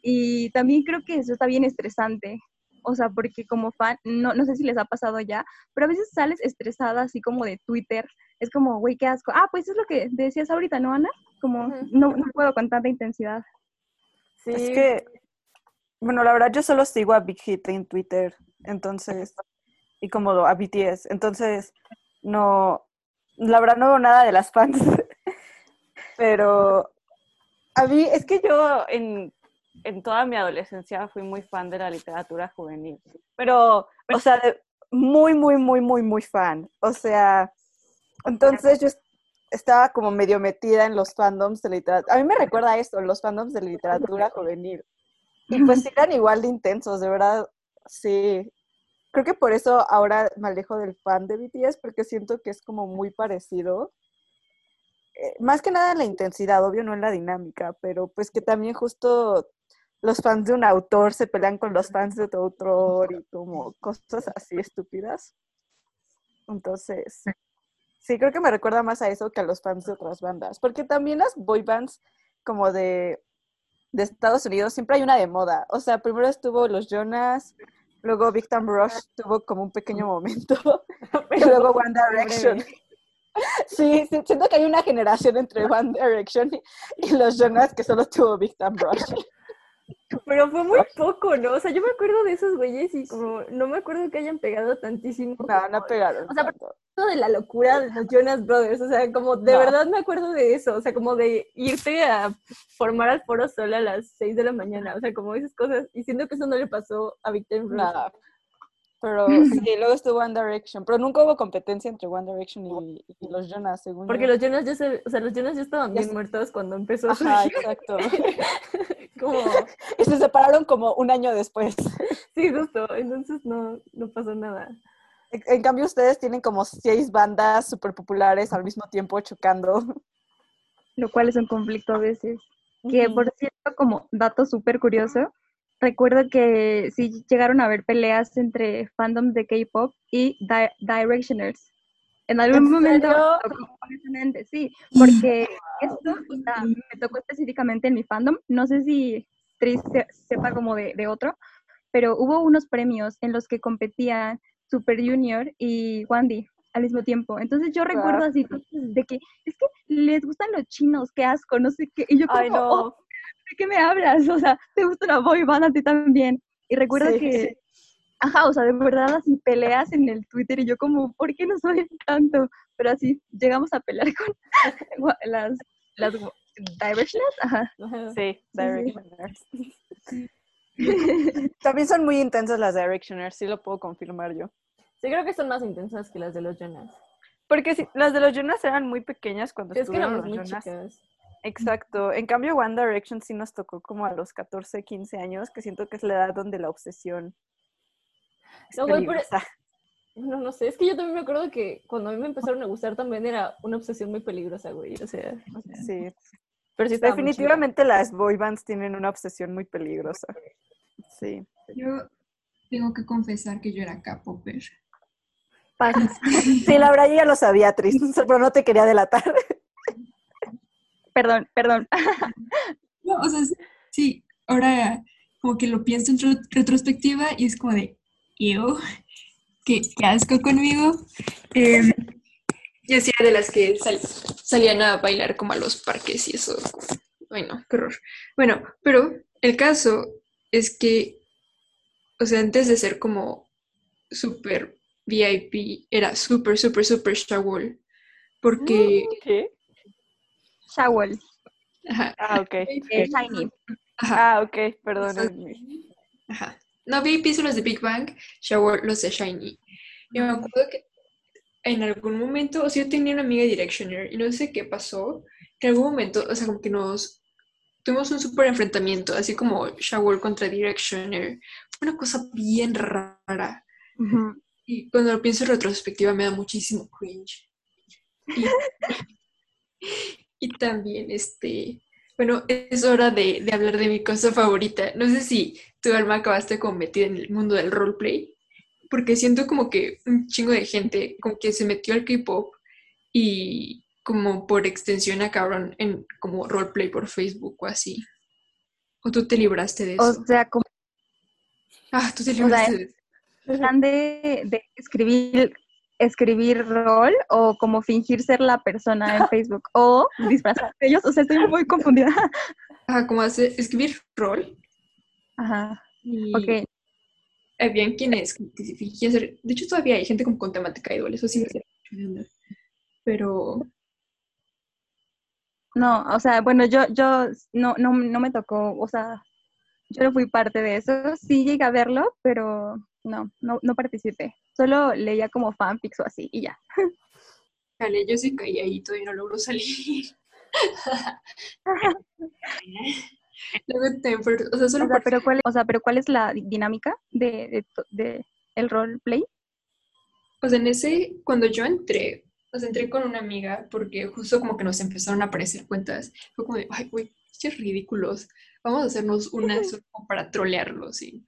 Speaker 4: y también creo que eso está bien estresante. O sea, porque como fan, no, no sé si les ha pasado ya, pero a veces sales estresada así como de Twitter. Es como, güey, qué asco. Ah, pues es lo que decías ahorita, ¿no, Ana? Como, no puedo con tanta intensidad.
Speaker 1: Sí,
Speaker 3: Es que, bueno, la verdad yo solo sigo a Big Hit en Twitter, entonces, y como a BTS, entonces, no, la verdad no veo nada de las fans, [laughs] pero a mí, es que yo en, en toda mi adolescencia fui muy fan de la literatura juvenil, pero, o sea, de- muy, muy, muy, muy, muy fan, o sea, entonces yo est- estaba como medio metida en los fandoms de literatura. A mí me recuerda esto, los fandoms de literatura juvenil. Y pues [laughs] eran igual de intensos, de verdad, sí. Creo que por eso ahora me alejo del fan de BTS, porque siento que es como muy parecido. Eh, más que nada en la intensidad, obvio, no en la dinámica, pero pues que también justo los fans de un autor se pelean con los fans de otro autor y como cosas así estúpidas. Entonces, sí, creo que me recuerda más a eso que a los fans de otras bandas, porque también las boy bands como de, de Estados Unidos siempre hay una de moda. O sea, primero estuvo los Jonas, luego Big Time Rush tuvo como un pequeño momento, [laughs] [laughs] y luego One Direction. Sí, sí, siento que hay una generación entre One Direction y, y los Jonas que solo tuvo Big Time Rush. [laughs]
Speaker 1: pero fue muy poco, ¿no? O sea, yo me acuerdo de esos güeyes y como no me acuerdo que hayan pegado tantísimo.
Speaker 3: No, no pegaron.
Speaker 1: O sea. Eso de la locura de los Jonas Brothers, o sea, como de
Speaker 3: No.
Speaker 1: verdad me acuerdo de eso, o sea, como de irte a formar al foro sola a las 6 de la mañana, o sea, como esas cosas, y siento que eso no le pasó a Victor.
Speaker 3: Nada. Pero [laughs] sí, luego estuvo One Direction, pero nunca hubo competencia entre One Direction y, y los Jonas, según
Speaker 1: Porque
Speaker 3: yo.
Speaker 1: los Jonas ya se, o sea, los Jonas ya estaban
Speaker 3: Ya
Speaker 1: bien
Speaker 3: se-
Speaker 1: muertos cuando empezó
Speaker 3: Ajá,
Speaker 1: surgir,
Speaker 3: exacto. [laughs]
Speaker 1: como, [laughs]
Speaker 3: Y se separaron como un año después.
Speaker 1: sí, justo, entonces no, no pasó nada.
Speaker 3: En, en cambio, ustedes tienen como seis bandas súper populares al mismo tiempo chocando.
Speaker 4: lo cual es un conflicto a veces. Que por cierto, como dato súper curioso, recuerdo que sí llegaron a haber peleas entre fandoms de K-pop y Di- Directioners. En algún
Speaker 3: ¿En
Speaker 4: momento, honestamente, sí, porque esto o sea, me tocó específicamente en mi fandom. No sé si Tris se- sepa como de, de otro, pero hubo unos premios en los que competían Super Junior y Wandy. al mismo tiempo. Entonces yo recuerdo así de que es que les gustan los chinos, qué asco, no sé qué. Y yo como,
Speaker 3: Ay, no.
Speaker 4: "Oh, ¿de qué me hablas? [laughs] O sea, te gusta la boy band a ti también. Y recuerdo
Speaker 3: Sí,
Speaker 4: que,
Speaker 3: sí.
Speaker 4: ajá, o sea, de verdad así peleas en el Twitter y yo como, ¿por qué no soy tanto? Pero así llegamos a pelear [laughs] con [laughs] las, las ajá.
Speaker 3: Sí,
Speaker 4: sí.
Speaker 3: Directioners. También son muy intensas las Directioners, sí lo puedo confirmar yo.
Speaker 1: Sí, creo que son más intensas que las de los Jonas.
Speaker 3: Porque sí, las de los Jonas eran muy pequeñas cuando
Speaker 1: Es que
Speaker 3: estuvieron
Speaker 1: éramos
Speaker 3: los
Speaker 1: muy
Speaker 3: Jonas.
Speaker 1: chicas.
Speaker 3: Exacto. En cambio, One Direction sí nos tocó como a los 14, 15 años, que siento que es la edad donde la obsesión es
Speaker 1: No, pero-. No, no sé, es que yo también me acuerdo que cuando a mí me empezaron a gustar también era una obsesión muy peligrosa, güey. O sea,
Speaker 3: Sí.
Speaker 1: pero sí.
Speaker 3: Definitivamente las boy bands tienen una obsesión muy peligrosa. Sí.
Speaker 2: Yo tengo que confesar que yo era K-popper.
Speaker 3: Sí, la verdad yo ya lo sabía, Tris, [laughs] pero no te quería delatar.
Speaker 4: Perdón, perdón.
Speaker 2: No, o sea, sí- ahora como que lo pienso en retro- retrospectiva y es como de, yo, qué, qué asco conmigo. Em, yo sí era de las que sal- salían a bailar como a los parques y eso. Ay, no, qué horror. Bueno, pero el caso es que, o sea, antes de ser como súper VIP, era súper, súper, súper Shawl. Porque,
Speaker 3: ¿Qué?
Speaker 4: Shawl,
Speaker 2: ajá,
Speaker 3: Ah, ok. [laughs]
Speaker 4: eh, Shiny.
Speaker 2: ajá.
Speaker 3: Ah, ok.
Speaker 2: Ajá. No, son los de Big Bang, Shower los de Shiny. Y me acuerdo que en algún momento, o sea, yo tenía una amiga Directioner y no sé qué pasó, que en algún momento, o sea, como que nos tuvimos un súper enfrentamiento, así como Shower contra Directioner. Fue una cosa bien rara. Y cuando lo pienso en retrospectiva me da muchísimo cringe. Y, [laughs] y también, este, bueno, es hora de, de hablar de mi cosa favorita. No sé si tú, Alma, acabaste como metida en el mundo del roleplay, porque siento como que un chingo de gente como que se metió al K-pop y como por extensión acabaron en como roleplay por Facebook o así. ¿O tú te libraste de
Speaker 4: O
Speaker 2: eso?
Speaker 4: sea, como
Speaker 2: ah, tú te
Speaker 4: sea,
Speaker 2: libraste de eso.
Speaker 4: de, de escribir escribir rol o como fingir ser la persona en [laughs] Facebook o disfrazar de ellos. O sea, estoy muy confundida. [laughs]
Speaker 2: Ah, como hacer, escribir rol.
Speaker 4: Ajá.
Speaker 2: Y
Speaker 4: Ok.
Speaker 2: habían quienes fingían ser. De hecho, todavía hay gente como con temática idol, eso sí me onda. Pero
Speaker 4: No, o sea, bueno, yo, yo no, no, no me tocó, o sea, yo no fui parte de eso. Sí llegué a verlo, pero no, no, no participé. Solo leía como fanfics o así y ya.
Speaker 2: Vale, yo sí caí ahí, todavía no logro salir. [laughs] Luego también, por- o sea, solo
Speaker 4: O sea,
Speaker 2: por-
Speaker 4: pero cuál, o sea, pero ¿cuál es la di- dinámica de, de, de el roleplay?
Speaker 2: o sea, en ese, cuando yo entré, o sea, entré con una amiga porque justo como que nos empezaron a aparecer cuentas. Fue como de, ay, güey, qué ridículos. Vamos a hacernos una [laughs] solo para trolearlos y,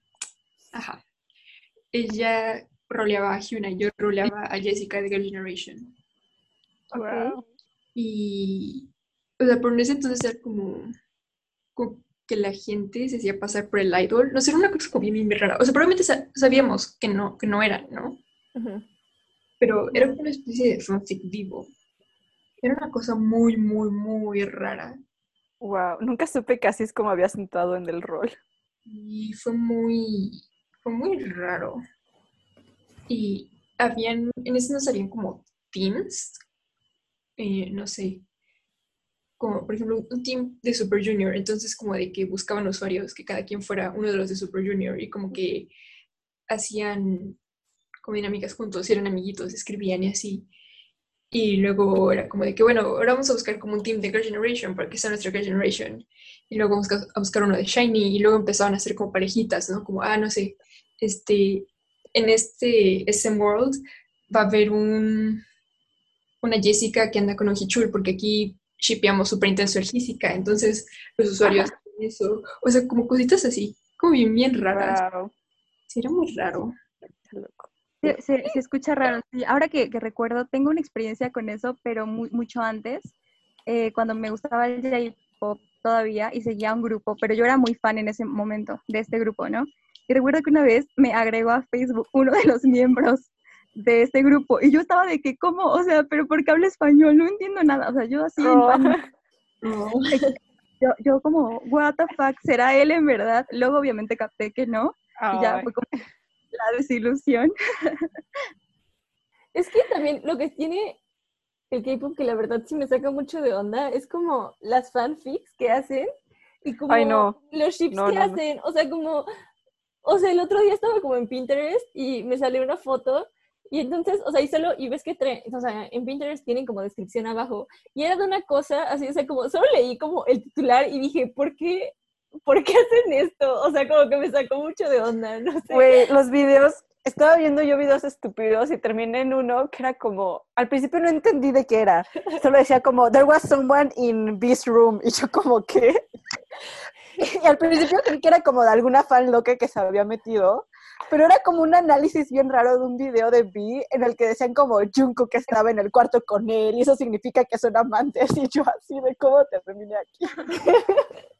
Speaker 2: ajá. Ella roleaba a Hyuna, yo roleaba a Jessica de Girl Generation.
Speaker 3: Wow.
Speaker 2: Y, o sea, por ese entonces era como, como que la gente se hacía pasar por el idol. No sé, era una cosa como bien, bien rara. O sea, probablemente sa- sabíamos que no, que no era, ¿no? Pero era como una especie de fanfic vivo. Era una cosa muy, muy, muy rara.
Speaker 3: Wow. Nunca supe que así es como habías entrado en el rol.
Speaker 2: Y fue muy, fue muy raro. Y habían, en ese nos salían como teams, eh, no sé, como por ejemplo un team de Super Junior, entonces como de que buscaban usuarios, que cada quien fuera uno de los de Super Junior y como que hacían como dinámicas juntos, eran amiguitos, escribían y así. Y luego era como de que, bueno, ahora vamos a buscar como un team de Girl Generation para que sea nuestra Girl Generation. Y luego vamos a buscar uno de Shiny y luego empezaban a hacer como parejitas, ¿no? Como, ah, no sé, este, en este SM World va a haber un, una Jessica que anda con un Hichul porque aquí shipeamos súper intenso el Jessica, entonces los usuarios hacen eso, o sea, como cositas así, como bien, bien raras.
Speaker 3: Wow.
Speaker 2: Sí, era muy raro.
Speaker 4: Se, se- se escucha raro. Sí, ahora que, que recuerdo, tengo una experiencia con eso, pero mu- mucho antes, eh, cuando me gustaba el J-pop todavía y seguía un grupo, pero yo era muy fan en ese momento de este grupo, ¿no? Y recuerdo que una vez me agregó a Facebook uno de los miembros de este grupo. Y yo estaba de que, ¿cómo? O sea, pero ¿por qué habla español? No entiendo nada. O sea, yo así en
Speaker 3: Oh. [laughs]
Speaker 2: No.
Speaker 4: yo, yo como, what the fuck, ¿será él en verdad? Luego obviamente capté que no. Y ya fue como la desilusión.
Speaker 1: Es que también lo que tiene el K-pop que la verdad sí me saca mucho de onda es como las fanfics que hacen y como
Speaker 3: Ay, no.
Speaker 1: los ships
Speaker 3: No,
Speaker 1: que
Speaker 3: no, no.
Speaker 1: hacen. O sea, como, o sea, el otro día estaba como en Pinterest y me salió una foto y entonces, o sea, y solo, y ves que trae, o sea, en Pinterest tienen como descripción abajo y era de una cosa así, o sea, como, solo leí como el titular y dije, ¿por qué? ¿Por qué hacen esto? O sea, como que me sacó mucho de onda, no sé.
Speaker 3: Güey, los videos, estaba viendo yo videos estúpidos y terminé en uno que era como, al principio no entendí de qué era, solo decía como, there was someone in this room, y yo como, ¿qué? Y [laughs] al principio creí que era como de alguna fan loca que se había metido, pero era como un análisis bien raro de un video de V en el que decían como Jungkook que estaba en el cuarto con él y eso significa que son amantes [laughs] y yo así de cómo terminé aquí. [laughs]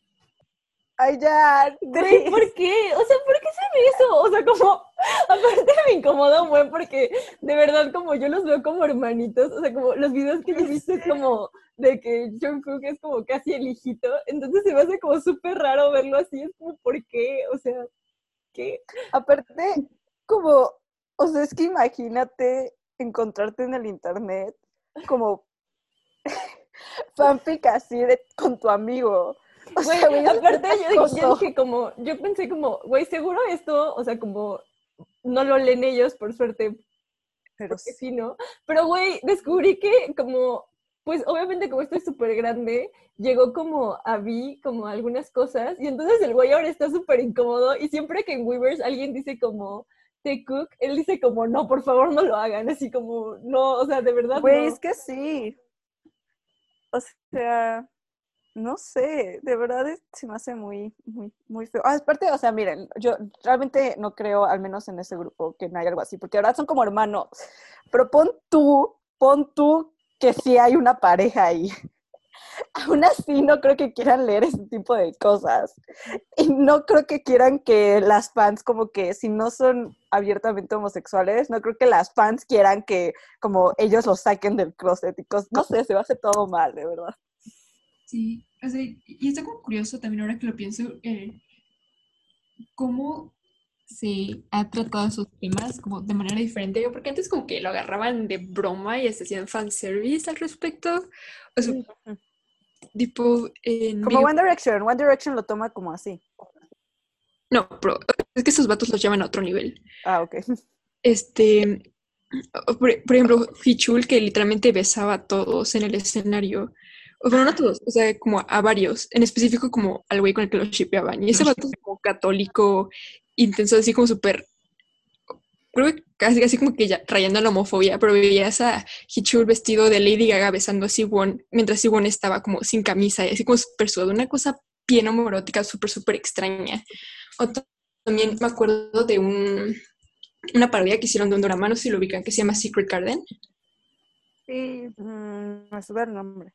Speaker 3: Ay, ya.
Speaker 1: Güey, ¿por qué? O sea, ¿por qué hacen eso? O sea, como, aparte me incomoda un buen porque de verdad como yo los veo como hermanitos, o sea, como los videos que yo he visto es como de que Jungkook es como casi el hijito, entonces se me hace como súper raro verlo así, es como, ¿por qué? O sea, ¿qué?
Speaker 3: Aparte, como, o sea, es que imagínate encontrarte en el internet como [laughs] fanfic así de, con tu amigo. O
Speaker 1: Güey,
Speaker 3: sea, güey, eso
Speaker 1: aparte yo, dije- yo
Speaker 3: acoso.
Speaker 1: dije como, yo pensé como, güey, seguro esto, o sea, como no lo leen ellos, por suerte,
Speaker 3: Pero
Speaker 1: porque sí, ¿no? Pero, güey, descubrí que como, pues obviamente como estoy súper grande, llegó como a vi como algunas cosas y entonces el güey ahora está súper incómodo y siempre que en Weavers alguien dice como te cook, él dice como no, por favor no lo hagan, así como no, o sea, de verdad
Speaker 3: Güey,
Speaker 1: no.
Speaker 3: es que sí. O sea, no sé, de verdad se me hace muy, muy, muy feo. Ah, aparte, o sea, miren, yo realmente no creo, al menos en ese grupo, que no hay algo así, porque ahora son como hermanos. Pero pon tú, pon tú que sí hay una pareja ahí. [laughs] Aún así, no creo que quieran leer ese tipo de cosas. Y no creo que quieran que las fans, como que si no son abiertamente homosexuales, no creo que las fans quieran que como ellos los saquen del closet y cosas. No sé, se va a hacer todo mal, de verdad.
Speaker 2: Sí, o sea, y está como curioso también ahora que lo pienso, eh, cómo se ha tratado esos temas como de manera diferente, porque antes como que lo agarraban de broma y hasta hacían fanservice al respecto, o sea, tipo en
Speaker 3: Como One Direction, One Direction lo toma como así.
Speaker 2: No, pero es que esos vatos los llevan a otro nivel.
Speaker 3: Ah, ok. [laughs]
Speaker 2: Este, por ejemplo, Hichul, que literalmente besaba a todos en el escenario. O bueno, no a todos, o sea, como a varios, en específico como al güey con el que los shipeaban. Y ese vato es como católico, intenso, así como súper, creo que casi, casi como que ya rayando en la homofobia, pero veías a Hichul vestido de Lady Gaga besando a Siwon, mientras Siwon estaba como sin camisa y así como súper sudado, una cosa bien homorótica, súper, súper extraña. Otro, también me acuerdo de un, una parodia que hicieron de un drama, no sé si lo ubican, que se llama Secret Garden.
Speaker 4: Sí,
Speaker 3: Mm, me sube el nombre.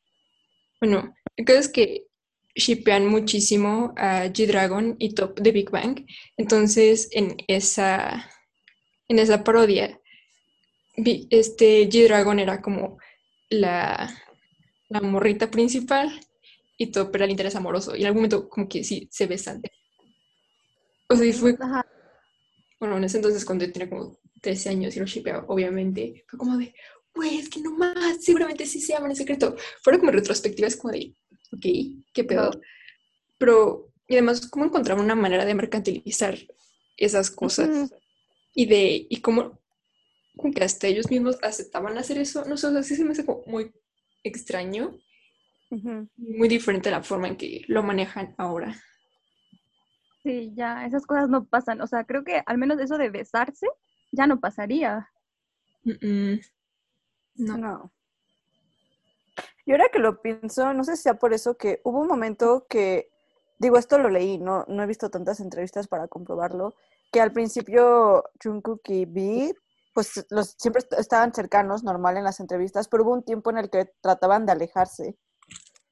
Speaker 2: Bueno, el caso es que shipean muchísimo a G-Dragon y Top de Big Bang. Entonces, en esa, en esa parodia, este G-Dragon era como la, la morrita principal y Top era el interés amoroso. Y en algún momento como que sí se besan. O sea, y fue
Speaker 4: ajá.
Speaker 2: bueno, en ese entonces cuando yo tenía como 13 años y lo shipeaba, obviamente, fue como de, güey, es que no más, seguramente sí se aman en secreto. Fueron como retrospectivas como de, ok, qué pedo. Pero, y además, cómo encontraban una manera de mercantilizar esas cosas y de, y cómo, como que hasta ellos mismos aceptaban hacer eso, no sé, o sea, sí se me hace como muy extraño, muy diferente a la forma en que lo manejan ahora.
Speaker 4: Sí, ya, esas cosas no pasan. O sea, creo que al menos eso de besarse ya no pasaría.
Speaker 2: Mm. No.
Speaker 3: No. Y ahora que lo pienso, no sé si sea por eso que hubo un momento que, digo, esto lo leí, no, no he visto tantas entrevistas para comprobarlo, que al principio Jungkook y V, pues los, siempre est- estaban cercanos, normal en las entrevistas, pero hubo un tiempo en el que trataban de alejarse.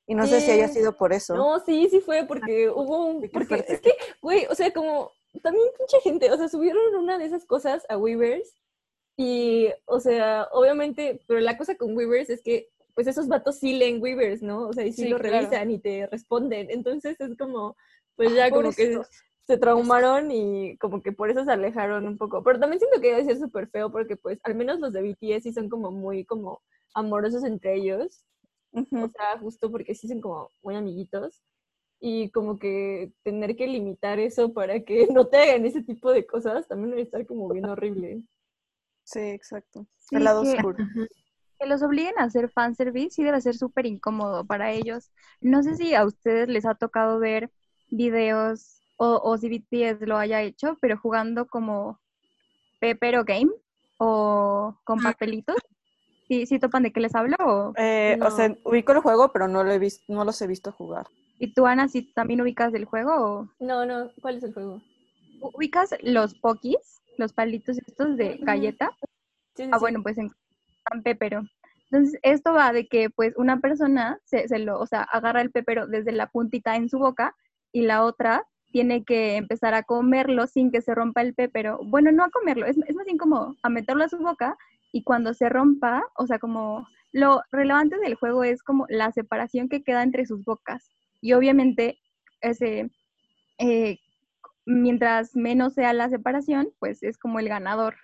Speaker 3: Y no sé si haya sido por eso.
Speaker 1: No, sí, sí fue porque hubo un... Porque es que, güey, o sea, como también pinche gente, o sea, subieron una de esas cosas a Weavers Y, o sea, obviamente, pero la cosa con Weavers es que, pues esos vatos sí leen Weavers, ¿no? O sea, y sí,
Speaker 3: Sí,
Speaker 1: lo
Speaker 3: claro.
Speaker 1: revisan y te responden. Entonces es como, pues ya
Speaker 3: Ah,
Speaker 1: como que se traumaron y como que por eso se alejaron un poco. Pero también siento que debe ser súper feo porque, pues, al menos los de BTS sí son como muy, como amorosos entre ellos. O sea, justo porque sí son como muy amiguitos. Y como que tener que limitar eso para que [laughs] no te hagan ese tipo de cosas también debe estar como bien horrible.
Speaker 3: Sí, exacto.
Speaker 4: Sí,
Speaker 3: El lado
Speaker 4: que-
Speaker 3: oscuro.
Speaker 4: que los obliguen a hacer fanservice sí debe ser súper incómodo para ellos. No sé si a ustedes les ha tocado ver videos o, o si BTS lo haya hecho, pero jugando como Pepero Game o con papelitos. ¿Sí, sí topan de qué les hablo? O...
Speaker 3: Eh, O sea, ubico el juego, pero no lo he visto, no los he visto jugar.
Speaker 4: ¿Y tú, Ana, si también ubicas del juego? O...
Speaker 1: No, no, ¿cuál es el juego?
Speaker 4: ¿Ubicas los pokis? Los palitos estos de galleta.
Speaker 1: Sí, sí,
Speaker 4: Ah, bueno, pues en Pepero. Entonces, esto va de que pues una persona se, se lo, o sea, agarra el pepero desde la puntita en su boca y la otra tiene que empezar a comerlo sin que se rompa el pepero. Bueno, no a comerlo, es, es más bien como a meterlo a su boca y cuando se rompa, o sea, como lo relevante del juego es como la separación que queda entre sus bocas. Y obviamente, ese, eh, mientras menos sea la separación, pues es como el ganador.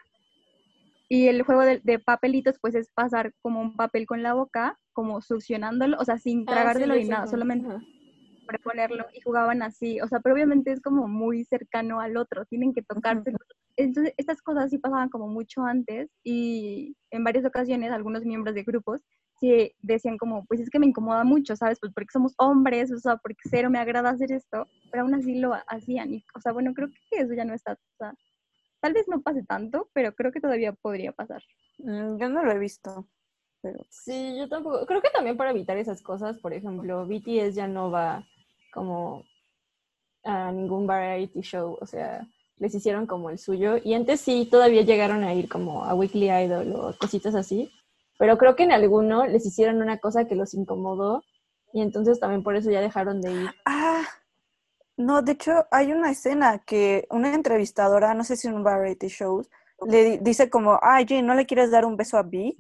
Speaker 4: Y el juego de, de papelitos, pues es pasar como un papel con la boca, como succionándolo, o sea, sin
Speaker 1: Ah,
Speaker 4: tragártelo
Speaker 1: sí,
Speaker 4: ni nada, solamente
Speaker 1: Ajá.
Speaker 4: ponerlo y jugaban así, o sea, pero obviamente es como muy cercano al otro, tienen que tocarse. Entonces, estas cosas sí pasaban como mucho antes y en varias ocasiones algunos miembros de grupos sí decían como, pues es que me incomoda mucho, ¿sabes? Pues porque somos hombres, o sea, porque cero me agrada hacer esto, pero aún así lo hacían. Y, o sea, bueno, creo que eso ya no está, o sea, tal vez no pase tanto, pero creo que todavía podría pasar.
Speaker 3: Mm, Yo no lo he visto. Pero...
Speaker 1: Sí, yo tampoco. Creo que también para evitar esas cosas, por ejemplo, BTS ya no va como a ningún variety show, o sea, les hicieron como el suyo. Y antes sí, todavía llegaron a ir como a Weekly Idol o cositas así, pero creo que en alguno les hicieron una cosa que los incomodó y entonces también por eso ya dejaron de ir.
Speaker 3: Ah, no, de hecho hay una escena que una entrevistadora, no sé si en un variety show, le di- dice como, ay, Jean, ¿no le quieres dar un beso a B?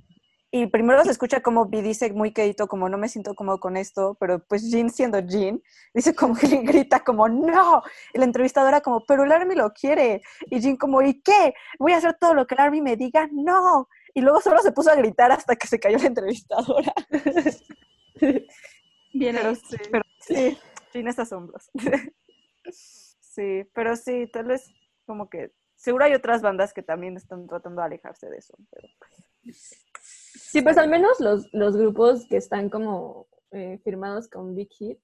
Speaker 3: Y primero se escucha como B dice muy quedito, como no me siento cómodo con esto, pero pues Jean siendo Jean, dice como que grita como, no. Y la entrevistadora como, pero el Army lo quiere. Y Jean como, ¿y qué? Voy a hacer todo lo que el Army me diga, no. Y luego solo se puso a gritar hasta que se cayó la entrevistadora. [laughs]
Speaker 4: Bien,
Speaker 3: Pero sí, pero sí, tienes asombros. [laughs] sí, pero sí, tal vez como que seguro hay otras bandas que también están tratando de alejarse de eso. Pero pues,
Speaker 1: Sí, pues al menos los, los grupos que están como eh, firmados con Big Hit,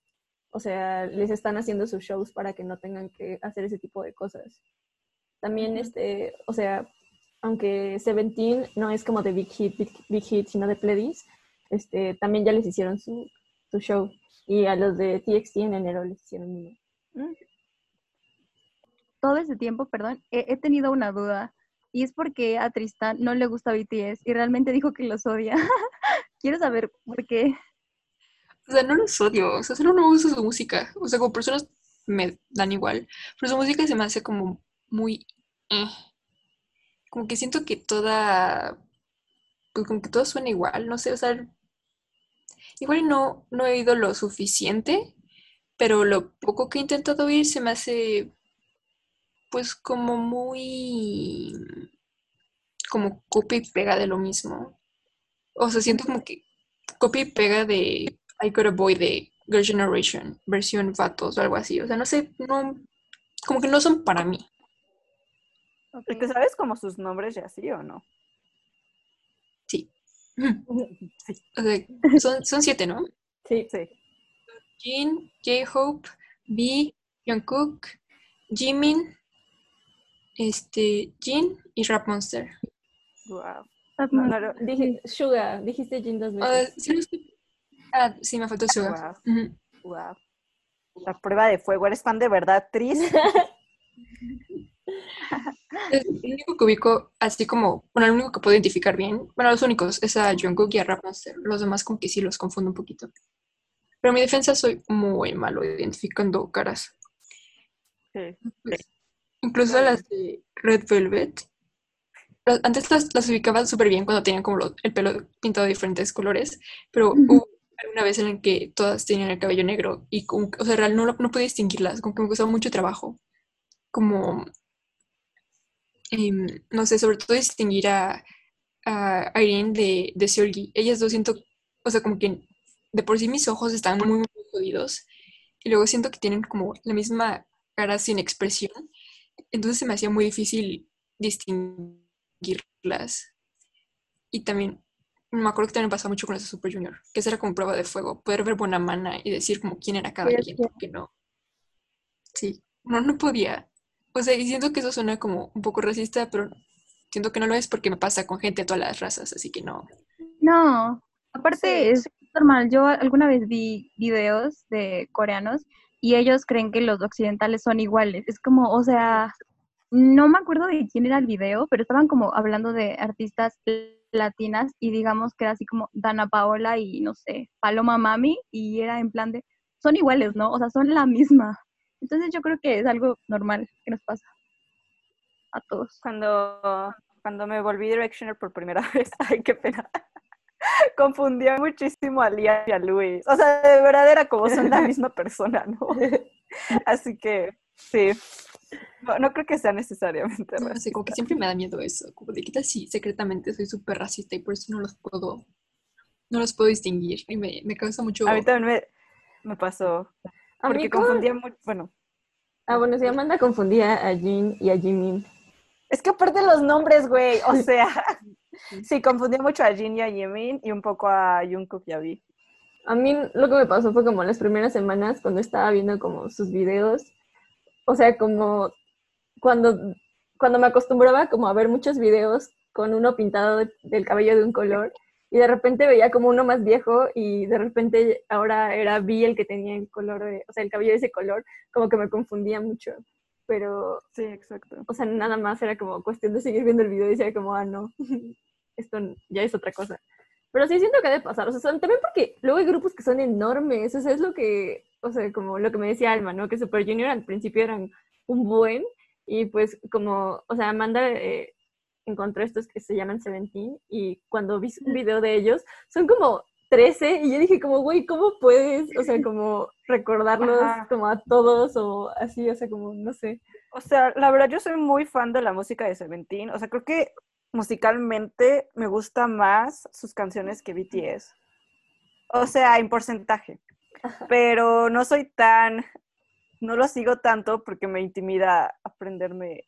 Speaker 1: o sea, les están haciendo sus shows para que no tengan que hacer ese tipo de cosas. También, este, o sea, aunque Seventeen no es como de Big Hit, Big, Big Hit, sino de Pledis, este, también ya les hicieron su, su show. Y a los de TXT en enero les hicieron uno.
Speaker 4: todo ese tiempo, perdón, he, he tenido una duda. Y es porque a Tristan no le gusta BTS y realmente dijo que los odia. [laughs] Quiero saber por qué.
Speaker 2: O sea, no los odio, o sea, solo no me gusta su música. O sea, como personas me dan igual, pero su música se me hace como muy... eh. Como que siento que toda... Pues como que todo suena igual, no sé, o sea... Igual no, no he oído lo suficiente, pero lo poco que he intentado oír se me hace pues como muy... como copia y pega de lo mismo. O sea, siento como que copia y pega de I Got a Boy de Girl Generation, versión Vatos o algo así. O sea, no sé, no, como que no son para mí.
Speaker 3: ¿Y ¿te sabes como sus nombres y así o no?
Speaker 2: Sí. [laughs] Son, son siete, ¿no?
Speaker 1: Sí,
Speaker 3: Sí.
Speaker 2: Jin, J-Hope, B, Jungkook, Jimin, este, Jin y Rap Monster.
Speaker 3: Wow.
Speaker 4: No,
Speaker 3: No, no,
Speaker 1: dije, Suga, dijiste Jin dos
Speaker 2: Ah,
Speaker 1: veces.
Speaker 2: ¿sí lo estoy- ah, sí, me faltó Suga.
Speaker 3: wow, wow. La prueba de fuego. ¿Eres fan de verdad, Tris? [laughs]
Speaker 2: El único que ubico, así como, bueno, el único que puedo identificar bien, bueno, los únicos, es a Jungkook y a Rap Monster. Los demás como que sí los confundo un poquito. Pero en mi defensa soy muy malo identificando caras.
Speaker 3: Sí.
Speaker 2: Pues, incluso las de Red Velvet. antes las, las ubicaba súper bien cuando tenían como lo- el pelo pintado de diferentes colores, pero hubo una vez en la que todas tenían el cabello negro y como, o sea, real no, no podía distinguirlas, como que me costaba mucho trabajo, como, em, no sé, sobre todo distinguir a, a Irene de, de Seulgi. Ellas dos siento, o sea, como que de por sí mis ojos están muy, muy jodidos y luego siento que tienen como la misma cara sin expresión, entonces se me hacía muy difícil distinguirlas. Y también, me acuerdo que también pasaba mucho con de Super Junior, que esa era como prueba de fuego, poder ver buena mana y decir como quién era cada
Speaker 4: Sí,
Speaker 2: quien, porque no. Sí, no, no podía. O sea, y siento que eso suena como un poco racista, pero siento que no lo es porque me pasa con gente de todas las razas, así que no.
Speaker 4: No, aparte
Speaker 3: Sí.
Speaker 4: es normal. Yo alguna vez vi videos de coreanos y ellos creen que los occidentales son iguales. Es como, o sea, no me acuerdo de quién era el video, pero estaban como hablando de artistas latinas y digamos que era así como Dana Paola y no sé, Paloma Mami y era en plan de, son iguales, ¿no? O sea, son la misma. Entonces yo creo que es algo normal que nos pasa a todos.
Speaker 3: Cuando, cuando me volví Directioner por primera [laughs] vez, ay, qué pena. [laughs] Confundía muchísimo a Lía y a Luis. O sea, de verdad era como son la [laughs] misma persona, ¿no? Así que, sí. No, no creo que sea necesariamente
Speaker 2: No sé, como que siempre me da miedo eso, como de qué tal si secretamente soy súper racista y por eso no los puedo, no los puedo distinguir y me, me causa mucho...
Speaker 3: A mí también me, me pasó.
Speaker 1: A
Speaker 3: Porque confundía mucho. Bueno,
Speaker 1: Ah, bueno, sí, Amanda confundía a Jin y a Jimin.
Speaker 3: es que aparte los nombres, güey. O sea, sí, confundía mucho a Jin y a Jimin y un poco a Jungkook y a V.
Speaker 1: A mí lo que me pasó fue como las primeras semanas cuando estaba viendo como sus videos, o sea, como cuando, cuando me acostumbraba como a ver muchos videos con uno pintado de- del cabello de un color y de repente veía como uno más viejo y de repente ahora era Vi el que tenía el color, de, o sea, el cabello de ese color, como que me confundía mucho, pero,
Speaker 3: Sí, exacto.
Speaker 1: o sea, nada más era como cuestión de seguir viendo el video y decía como, ah, no, [laughs] esto ya es otra cosa. Pero sí siento que ha de pasar, o sea, son- también porque luego hay grupos que son enormes, o sea, es lo que, o sea, como lo que me decía Alma, ¿no? Que Super Junior al principio eran un buen y pues como, o sea, Amanda eh, encontró estos que se llaman Seventeen y cuando vi un video de ellos son como 13 y yo dije como, güey, ¿cómo puedes, o sea, [laughs] como recordarlos
Speaker 3: Ajá.
Speaker 1: como a todos o así, o sea, como, no sé.
Speaker 3: O sea, la verdad yo soy muy fan de la música de Seventeen. O sea, creo que musicalmente me gusta más sus canciones que BTS. O sea, en porcentaje. Pero no soy tan, no lo sigo tanto porque me intimida aprenderme.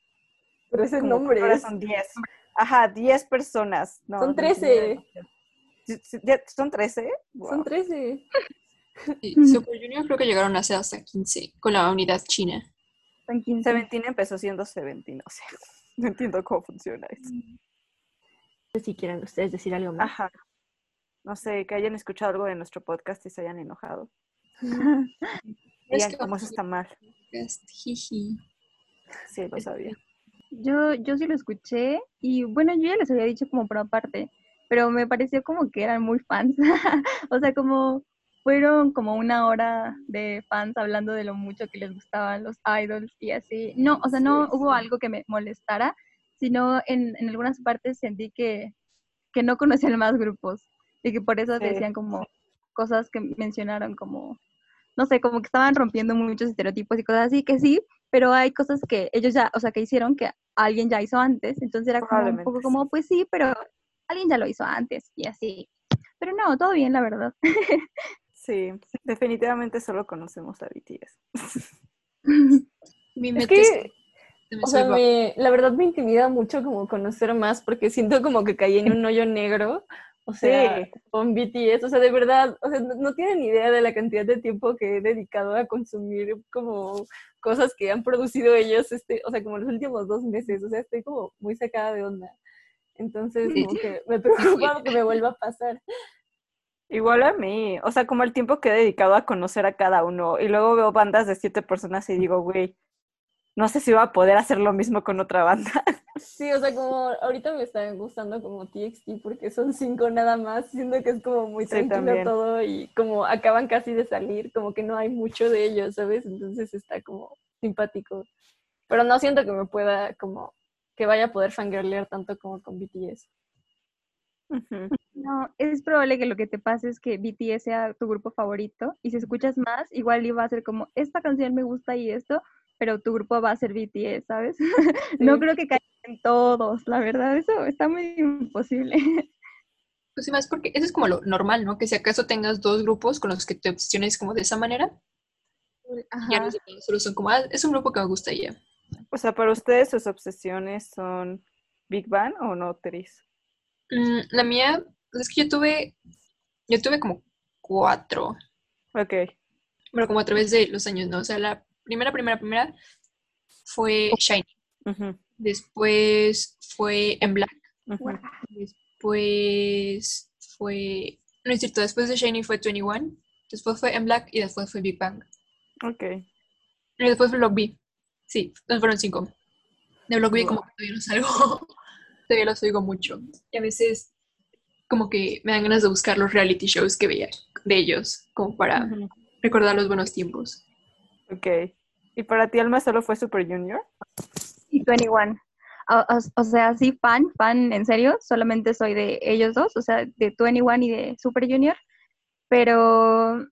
Speaker 1: Pero ese nombre
Speaker 3: son 10. Ajá, 10 personas. No,
Speaker 1: Son
Speaker 3: me intimida
Speaker 1: 13.
Speaker 3: demasiado. Sí, sí, ya- ¿Son 13?
Speaker 1: Son
Speaker 3: Wow.
Speaker 1: 13.
Speaker 2: Sí, Super Junior creo que llegaron a ser hasta 15 con la unidad china.
Speaker 4: Son 15.
Speaker 3: Seventeen empezó siendo Seventeen, o sea, [laughs] no entiendo cómo funciona eso.
Speaker 1: No sé si quieren ustedes decir algo más.
Speaker 3: Ajá. No sé, que hayan escuchado algo de nuestro podcast y se hayan enojado. [laughs]
Speaker 2: Es
Speaker 3: Digan
Speaker 2: que
Speaker 3: cómo eso está mal.
Speaker 2: Jiji.
Speaker 3: Sí, lo sabía.
Speaker 4: Yo, yo sí lo escuché y bueno, yo ya les había dicho como por aparte, pero me pareció como que eran muy fans. [laughs] o sea, como fueron como una hora de fans hablando de lo mucho que les gustaban los idols y así. No, o sea, no
Speaker 1: Sí,
Speaker 4: hubo algo que me molestara, sino en, en algunas partes sentí que, que no conocían más grupos y que por eso
Speaker 3: Sí.
Speaker 4: decían como cosas que mencionaron como, no sé, como que estaban rompiendo muchos estereotipos y cosas así, que sí, pero hay cosas que ellos ya, o sea, que hicieron que alguien ya hizo antes, entonces era como un poco como, pues sí, pero alguien ya lo hizo antes y así. Pero no, todo bien, la verdad. [laughs]
Speaker 3: Sí, definitivamente solo conocemos a BTS. [laughs]
Speaker 2: Mi
Speaker 1: Es que, o sea, me, la verdad me intimida mucho como conocer más porque siento como que caí en un hoyo negro, o sea,
Speaker 3: Sí.
Speaker 1: con BTS, o sea, de verdad, o sea, no, no tienen idea de la cantidad de tiempo que he dedicado a consumir como cosas que han producido ellos, este, o sea, como los últimos dos meses, o sea, estoy como muy sacada de onda. Entonces, como que me preocupa [laughs] que me vuelva a pasar.
Speaker 3: Igual a mí, o sea, como el tiempo que he dedicado a conocer a cada uno y luego veo bandas de siete personas y digo, güey, no sé si voy a poder hacer lo mismo con otra banda. [laughs]
Speaker 1: Sí, o sea, como ahorita me está gustando como TXT porque son cinco nada más, siento que es como muy tranquilo todo y como acaban casi de salir, como que no hay mucho de ellos, ¿sabes? Entonces está como simpático. Pero no siento que me pueda como que vaya a poder fangirlear tanto como con BTS.
Speaker 4: No, es probable que lo que te pase es que BTS sea tu grupo favorito y si escuchas más, igual iba a ser como, esta canción me gusta y esto, pero tu grupo va a ser BTS, ¿sabes? [laughs] No creo que caigan todos, la verdad, eso está muy imposible. [laughs]
Speaker 2: Pues y más porque eso es como lo normal, ¿no? Que si acaso tengas dos grupos con los que te obsesiones como de esa manera, ya
Speaker 4: Ajá.
Speaker 2: no sé, solo son como, ah, es un grupo que me gusta y ya.
Speaker 3: O sea, para ustedes sus obsesiones son Big Bang o no, Tris?
Speaker 2: Mm, la mía, es que yo tuve, yo tuve como cuatro,
Speaker 3: Ok.
Speaker 2: pero como a través de los años, ¿no? O sea, la primera, primera, primera fue Shiny. Después fue En Black. Después fue. No es cierto, después de Shiny fue 21. Después fue En Black y después fue Big Bang.
Speaker 3: Ok.
Speaker 2: Y después fue Block B. Sí, entonces fueron cinco. De Block B como que todavía los salgo. [laughs] todavía los oigo mucho. Y a veces como que me dan ganas de buscar los reality shows que veía de ellos, como para recordar los buenos tiempos.
Speaker 3: Ok. ¿Y para ti, Alma, solo fue Super Junior?
Speaker 4: Y 21. O, o- o sea, sí, fan, fan, en serio, solamente soy de ellos dos, o sea, de 21 y de Super Junior, pero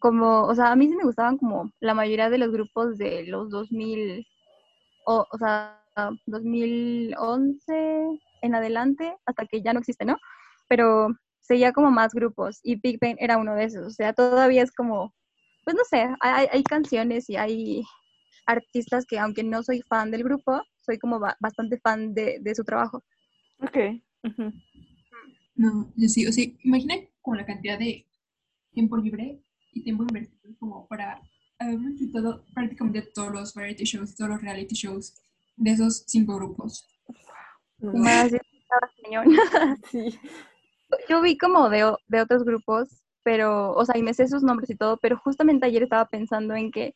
Speaker 4: como, o sea, a mí sí me gustaban como la mayoría de los grupos de los 2000, o, o sea, 2011 en adelante, hasta que ya no existe, ¿no? Pero seguía como más grupos y Big Bang era uno de esos, o sea, todavía es como, pues no sé, hay, hay canciones y hay artistas que aunque no soy fan del grupo, soy como ba- bastante fan de, de su trabajo.
Speaker 3: Ok.
Speaker 2: No, yo sí, o sea, imagina como la cantidad de tiempo libre y tiempo invertido como para haberme disfrutado prácticamente todos los variety shows y todos los reality shows de esos cinco grupos.
Speaker 4: Más
Speaker 1: sí.
Speaker 4: Yo vi como de, o- de otros grupos, pero, o sea, y me sé sus nombres y todo, pero justamente ayer estaba pensando en que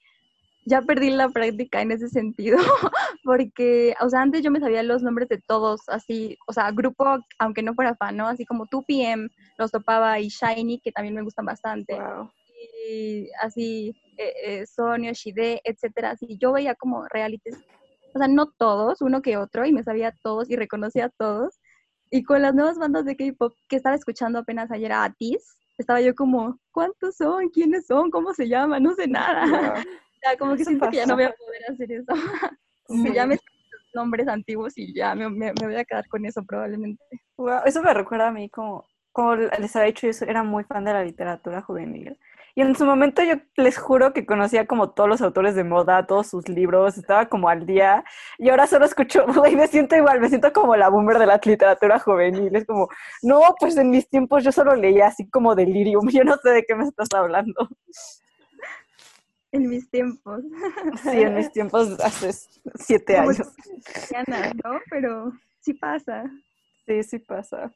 Speaker 4: ya perdí la práctica en ese sentido, [laughs] porque, o sea, antes yo me sabía los nombres de todos, así, o sea, grupo, aunque no fuera fan, ¿no? Así como 2PM, los topaba y Shiny, que también me gustan bastante.
Speaker 3: Wow.
Speaker 4: y así eh, eh, Sonia, Shide, etcétera, así yo veía como realities, o sea, no todos, uno que otro, y me sabía todos y reconocía a todos. Y con las nuevas bandas de K-pop que estaba escuchando apenas ayer a Atis, estaba yo como, ¿cuántos son? ¿Quiénes son? ¿Cómo se llaman? No sé nada.
Speaker 3: Wow. [laughs]
Speaker 4: Ya, como que siento que ya no voy a poder hacer eso. [laughs] Que ya me nombres antiguos y ya me, me- me voy a quedar con eso probablemente.
Speaker 3: Wow, Eso me recuerda a mí como, como les había dicho, yo era muy fan de la literatura juvenil. Y en su momento yo les juro que conocía como todos los autores de moda, todos sus libros, estaba como al día. Y ahora solo escucho, [laughs] y me siento igual, me siento como la boomer de la literatura juvenil. Es como, no, pues en mis tiempos yo solo leía así como delirium. [laughs] Yo no sé de qué me estás hablando.
Speaker 4: En mis tiempos.
Speaker 3: Sí, en mis tiempos hace siete
Speaker 4: Como
Speaker 3: años.
Speaker 4: ¿no? Pero sí pasa.
Speaker 3: Sí, sí pasa.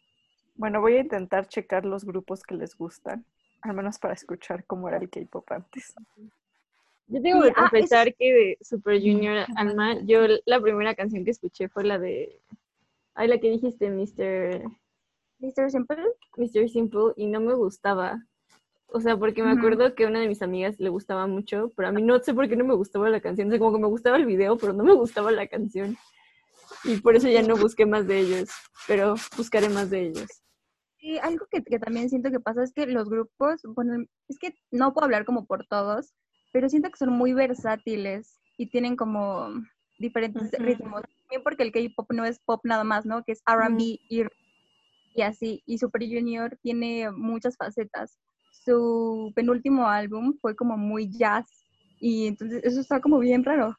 Speaker 3: Bueno, voy a intentar checar los grupos que les gustan, al menos para escuchar cómo era el K-pop antes.
Speaker 1: Yo tengo que
Speaker 4: ah,
Speaker 1: confesar que de Super Junior Alma, yo la primera canción que escuché fue la de. Ay, la que dijiste, Mr.
Speaker 4: Mr. Simple.
Speaker 1: Mr. Simple, y no me gustaba. O sea, porque me acuerdo que a una de mis amigas le gustaba mucho, pero a mí no sé por qué no me gustaba la canción. O sea, como que me gustaba el video, pero no me gustaba la canción. Y por eso ya no busqué más de ellos, pero buscaré más de ellos.
Speaker 4: Algo que, que también siento que pasa es que los grupos, bueno, es que no puedo hablar como por todos, pero siento que son muy versátiles y tienen como diferentes ritmos. También porque el K-pop no es pop nada más, ¿no? Que es R&B y, y así. Y Super Junior tiene muchas facetas. Su penúltimo álbum fue como muy jazz y entonces eso está como bien raro.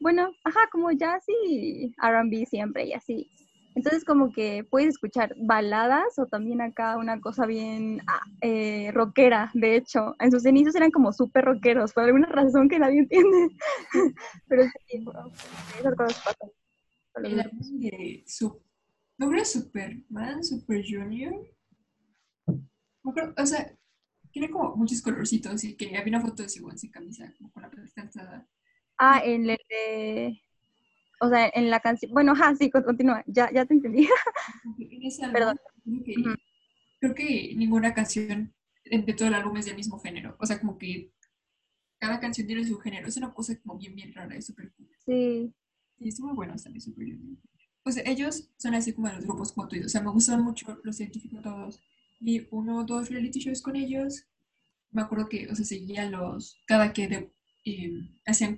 Speaker 4: Bueno, ajá, como jazz y R&B siempre y así. Entonces como que puedes escuchar baladas o también acá una cosa bien ah, eh, rockera, de hecho. En sus inicios eran como súper rockeros, por alguna razón que nadie [laughs] entiende. Pero sí, esas cosas pasan.
Speaker 2: El álbum de su, ¿no Superman, Super Junior? O sea, tiene como muchos colorcitos y que había una foto de Siwan sin camisa, como con la alzada.
Speaker 4: Ah, en el de... O sea, en la canción... Bueno, ajá, sí, con- continúa. Ya, ya te entendí. [laughs]
Speaker 2: En ese álbum,
Speaker 4: Perdón.
Speaker 2: creo que,
Speaker 4: Ujú.
Speaker 2: creo que ninguna canción de todo el álbum es del mismo género. O sea, como que cada canción tiene su género. Es una cosa como bien, bien rara, es súper cool.
Speaker 4: Sí.
Speaker 2: Sí, es muy bueno también Super Junior. pues ellos son así como los grupos como tú. O sea, me gustan mucho, los identifico todos. Y uno o dos reality shows con ellos. Me acuerdo que, o sea, seguía los, cada que de, eh, hacían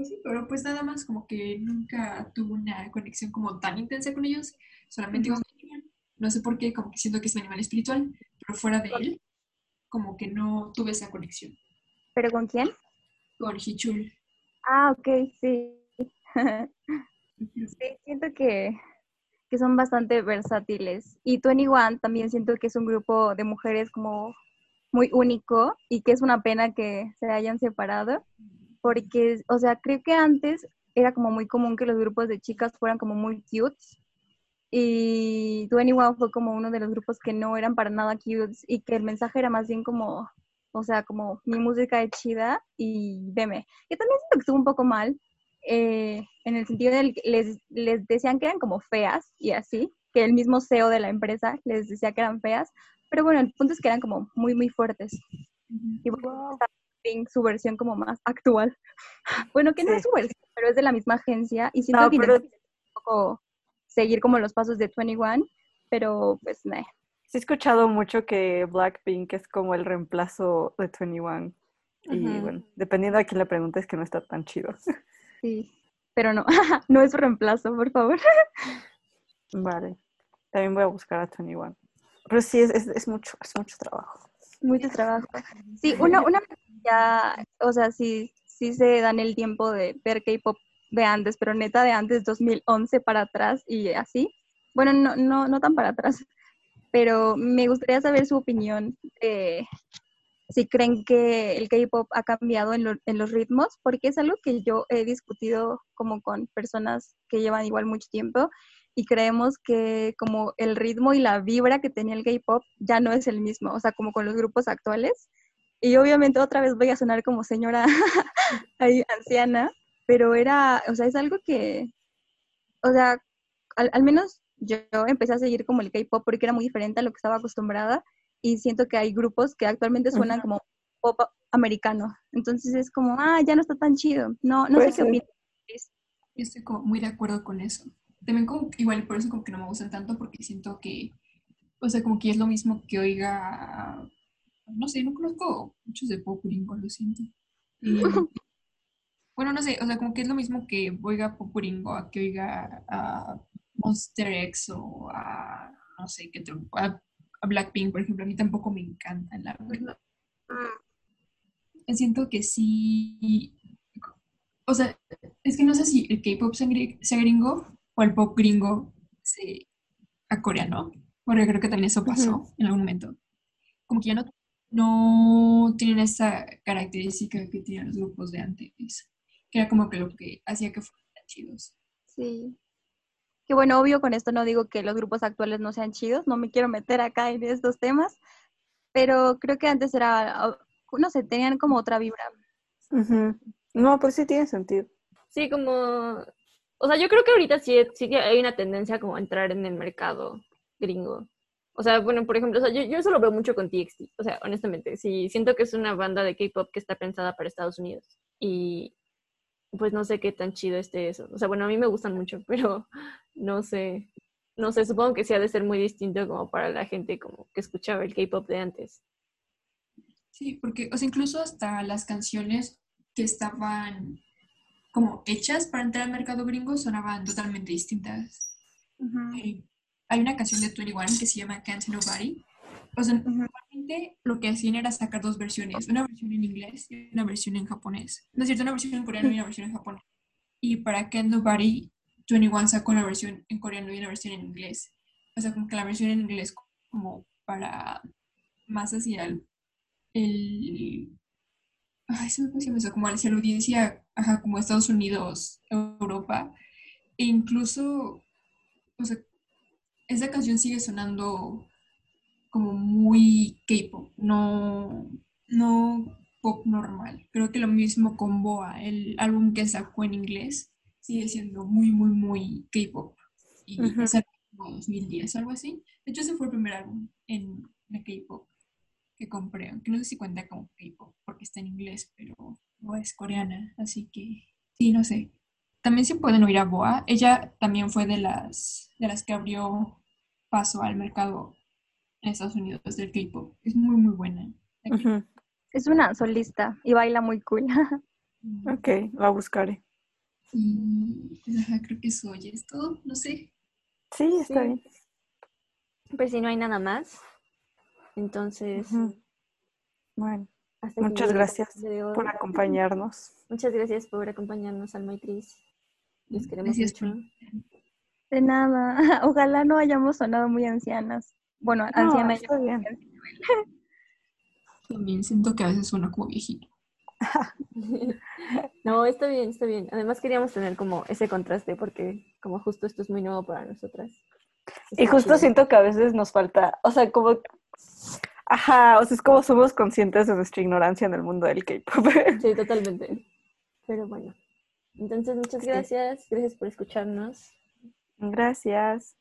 Speaker 2: así, pero pues nada más como que nunca tuve una conexión como tan intensa con ellos. Solamente con. No sé por qué, como que siento que es mi animal espiritual, pero fuera de él, como que no tuve esa conexión.
Speaker 4: ¿Pero con quién?
Speaker 2: Con Hichul.
Speaker 4: Ah, ok, sí. [laughs] sí, siento que, que son bastante versátiles. Y 21 también siento que es un grupo de mujeres como muy único y que es una pena que se hayan separado. Porque, o sea, creo que antes era como muy común que los grupos de chicas fueran como muy cute. Y 21 fue como uno de los grupos que no eran para nada cute y que el mensaje era más bien como, o sea, como mi música es chida y veme. Que también siento que estuvo un poco mal, eh, en el sentido de que les, les decían que eran como feas y así, que el mismo CEO de la empresa les decía que eran feas, pero bueno, el punto es que eran como muy, muy fuertes. Y bueno, Pink, su versión como más actual. [laughs] Bueno, que no es su versión, pero es de la misma agencia y siento
Speaker 3: No,
Speaker 4: que
Speaker 3: pero-
Speaker 4: un poco seguir como los pasos de 21, pero pues nah.
Speaker 3: Sí he escuchado mucho que Blackpink es como el reemplazo de 21. Y bueno, dependiendo a quién le preguntes, que no está tan chido.
Speaker 4: Sí, pero no, [laughs] no es su reemplazo, por favor. [laughs]
Speaker 3: Vale. También voy a buscar a 21. Pero sí, es, es, es mucho, es mucho trabajo.
Speaker 4: Mucho trabajo. Sí, una, una ya, o sea, sí, sí se dan el tiempo de ver K-pop de antes, pero neta de antes, 2011 para atrás y así. Bueno, no, no, no tan para atrás, pero me gustaría saber su opinión. si creen que el K-pop ha cambiado en, lo- en los ritmos, porque es algo que yo he discutido como con personas que llevan igual mucho tiempo y creemos que como el ritmo y la vibra que tenía el K-pop ya no es el mismo, o sea, como con los grupos actuales. Y obviamente otra vez voy a sonar como señora [laughs] ahí anciana, pero era, o sea, es algo que, o sea, al, al menos yo empecé a seguir como el K-pop porque era muy diferente a lo que estaba acostumbrada y siento que hay grupos que actualmente suenan como pop americano. Entonces es como, ah, ya no está tan chido. No, no
Speaker 3: Puede
Speaker 4: sé qué opinas.
Speaker 2: Yo estoy como muy de acuerdo con eso. También como, igual por eso como que no me gustan tanto porque siento que, o sea, como que es lo mismo que oiga, no sé, no conozco muchos de pop gringo, lo siento. Y, [laughs] bueno, no sé, o sea, como que es lo mismo que oiga pop gringo a que oiga a Monster X o a, no sé, qué otro, a, a Blackpink, por ejemplo, a mí tampoco me encantan, la verdad. Siento que sí, o sea, es que no sé si el K-pop sea gringo o el pop gringo se a coreano, porque creo que también eso pasó en algún momento. Como que ya no, no tienen esa característica que tenían los grupos de antes, que era como que lo que hacía que fueran chidos.
Speaker 4: Sí. Que bueno, obvio con esto no digo que los grupos actuales no sean chidos, no me quiero meter acá en estos temas, pero creo que antes era, ah, no sé, tenían como otra vibra.
Speaker 3: No, pero sí tiene sentido.
Speaker 1: Sí, como, o sea, yo creo que ahorita sí, sí hay una tendencia como a entrar en el mercado gringo. O sea, bueno, por ejemplo, yo, yo eso lo veo mucho con TXT. O sea, honestamente, sí, siento que es una banda de K-pop que está pensada para Estados Unidos. Y pues no sé qué tan chido esté eso. O sea, bueno, a mí me gustan mucho, [laughs] pero no sé, no sé, supongo que sí ha de ser muy distinto como para la gente como que escuchaba el K-pop de antes.
Speaker 2: Sí, porque, o sea, incluso hasta las canciones que estaban como hechas para entrar al mercado gringo sonaban totalmente distintas. Eh, hay una canción de 21 que se llama Can't Nobody. O sea, normalmente lo que hacían era sacar dos versiones, una versión en inglés y una versión en japonés. No es cierto, una versión en coreano y una versión en japonés. Y para Can't Nobody, 21 sacó una versión en coreano y una versión en inglés. O sea, como que la versión en inglés como para más hacia el... el ay, se me fue, como hacia la audiencia, ajá, como Estados Unidos, Europa. E incluso, o sea, esa canción sigue sonando como muy K-pop, no, no pop normal. Creo que lo mismo con Boa, el álbum que sacó en inglés, sigue siendo muy, muy, muy K-pop. Y
Speaker 3: Ujú.
Speaker 2: salió como 2010, algo así. De hecho, ese fue el primer álbum en de K-pop que compré, aunque no sé si cuenta como K-pop porque está en inglés, pero no es coreana, así que sí, no sé. también se pueden oír a Boa. Ella también fue de las, de las que abrió paso al mercado en Estados Unidos del K-pop. Es muy, muy buena.
Speaker 4: Es una solista y baila muy cool.
Speaker 3: Ok, la buscaré.
Speaker 2: Y pues, ajá, creo que eso ya es todo. No sé.
Speaker 3: Sí, está
Speaker 1: Sí.
Speaker 3: bien.
Speaker 1: Pues si no hay nada más, entonces...
Speaker 3: Bueno, muchas gracias por acompañarnos. [laughs]
Speaker 1: Muchas gracias por acompañarnos, Alma y Tris. Los queremos
Speaker 2: Gracias
Speaker 1: mucho.
Speaker 2: por-
Speaker 4: De nada. [laughs] Ojalá no hayamos sonado muy ancianas. Bueno,
Speaker 3: No,
Speaker 4: anciana
Speaker 3: está bien. [laughs]
Speaker 2: También siento que a veces suena como viejito.
Speaker 1: No, está bien, está bien. Además queríamos tener como ese contraste porque como justo esto es muy nuevo para nosotras.
Speaker 3: Y justo
Speaker 1: chido.
Speaker 3: siento que a veces nos falta, o sea, como, ajá, o sea, es como somos conscientes de nuestra ignorancia en el mundo del K-pop. [laughs]
Speaker 1: Sí, totalmente. Pero bueno. Entonces, muchas
Speaker 3: Sí.
Speaker 1: gracias. Gracias por escucharnos.
Speaker 3: Gracias.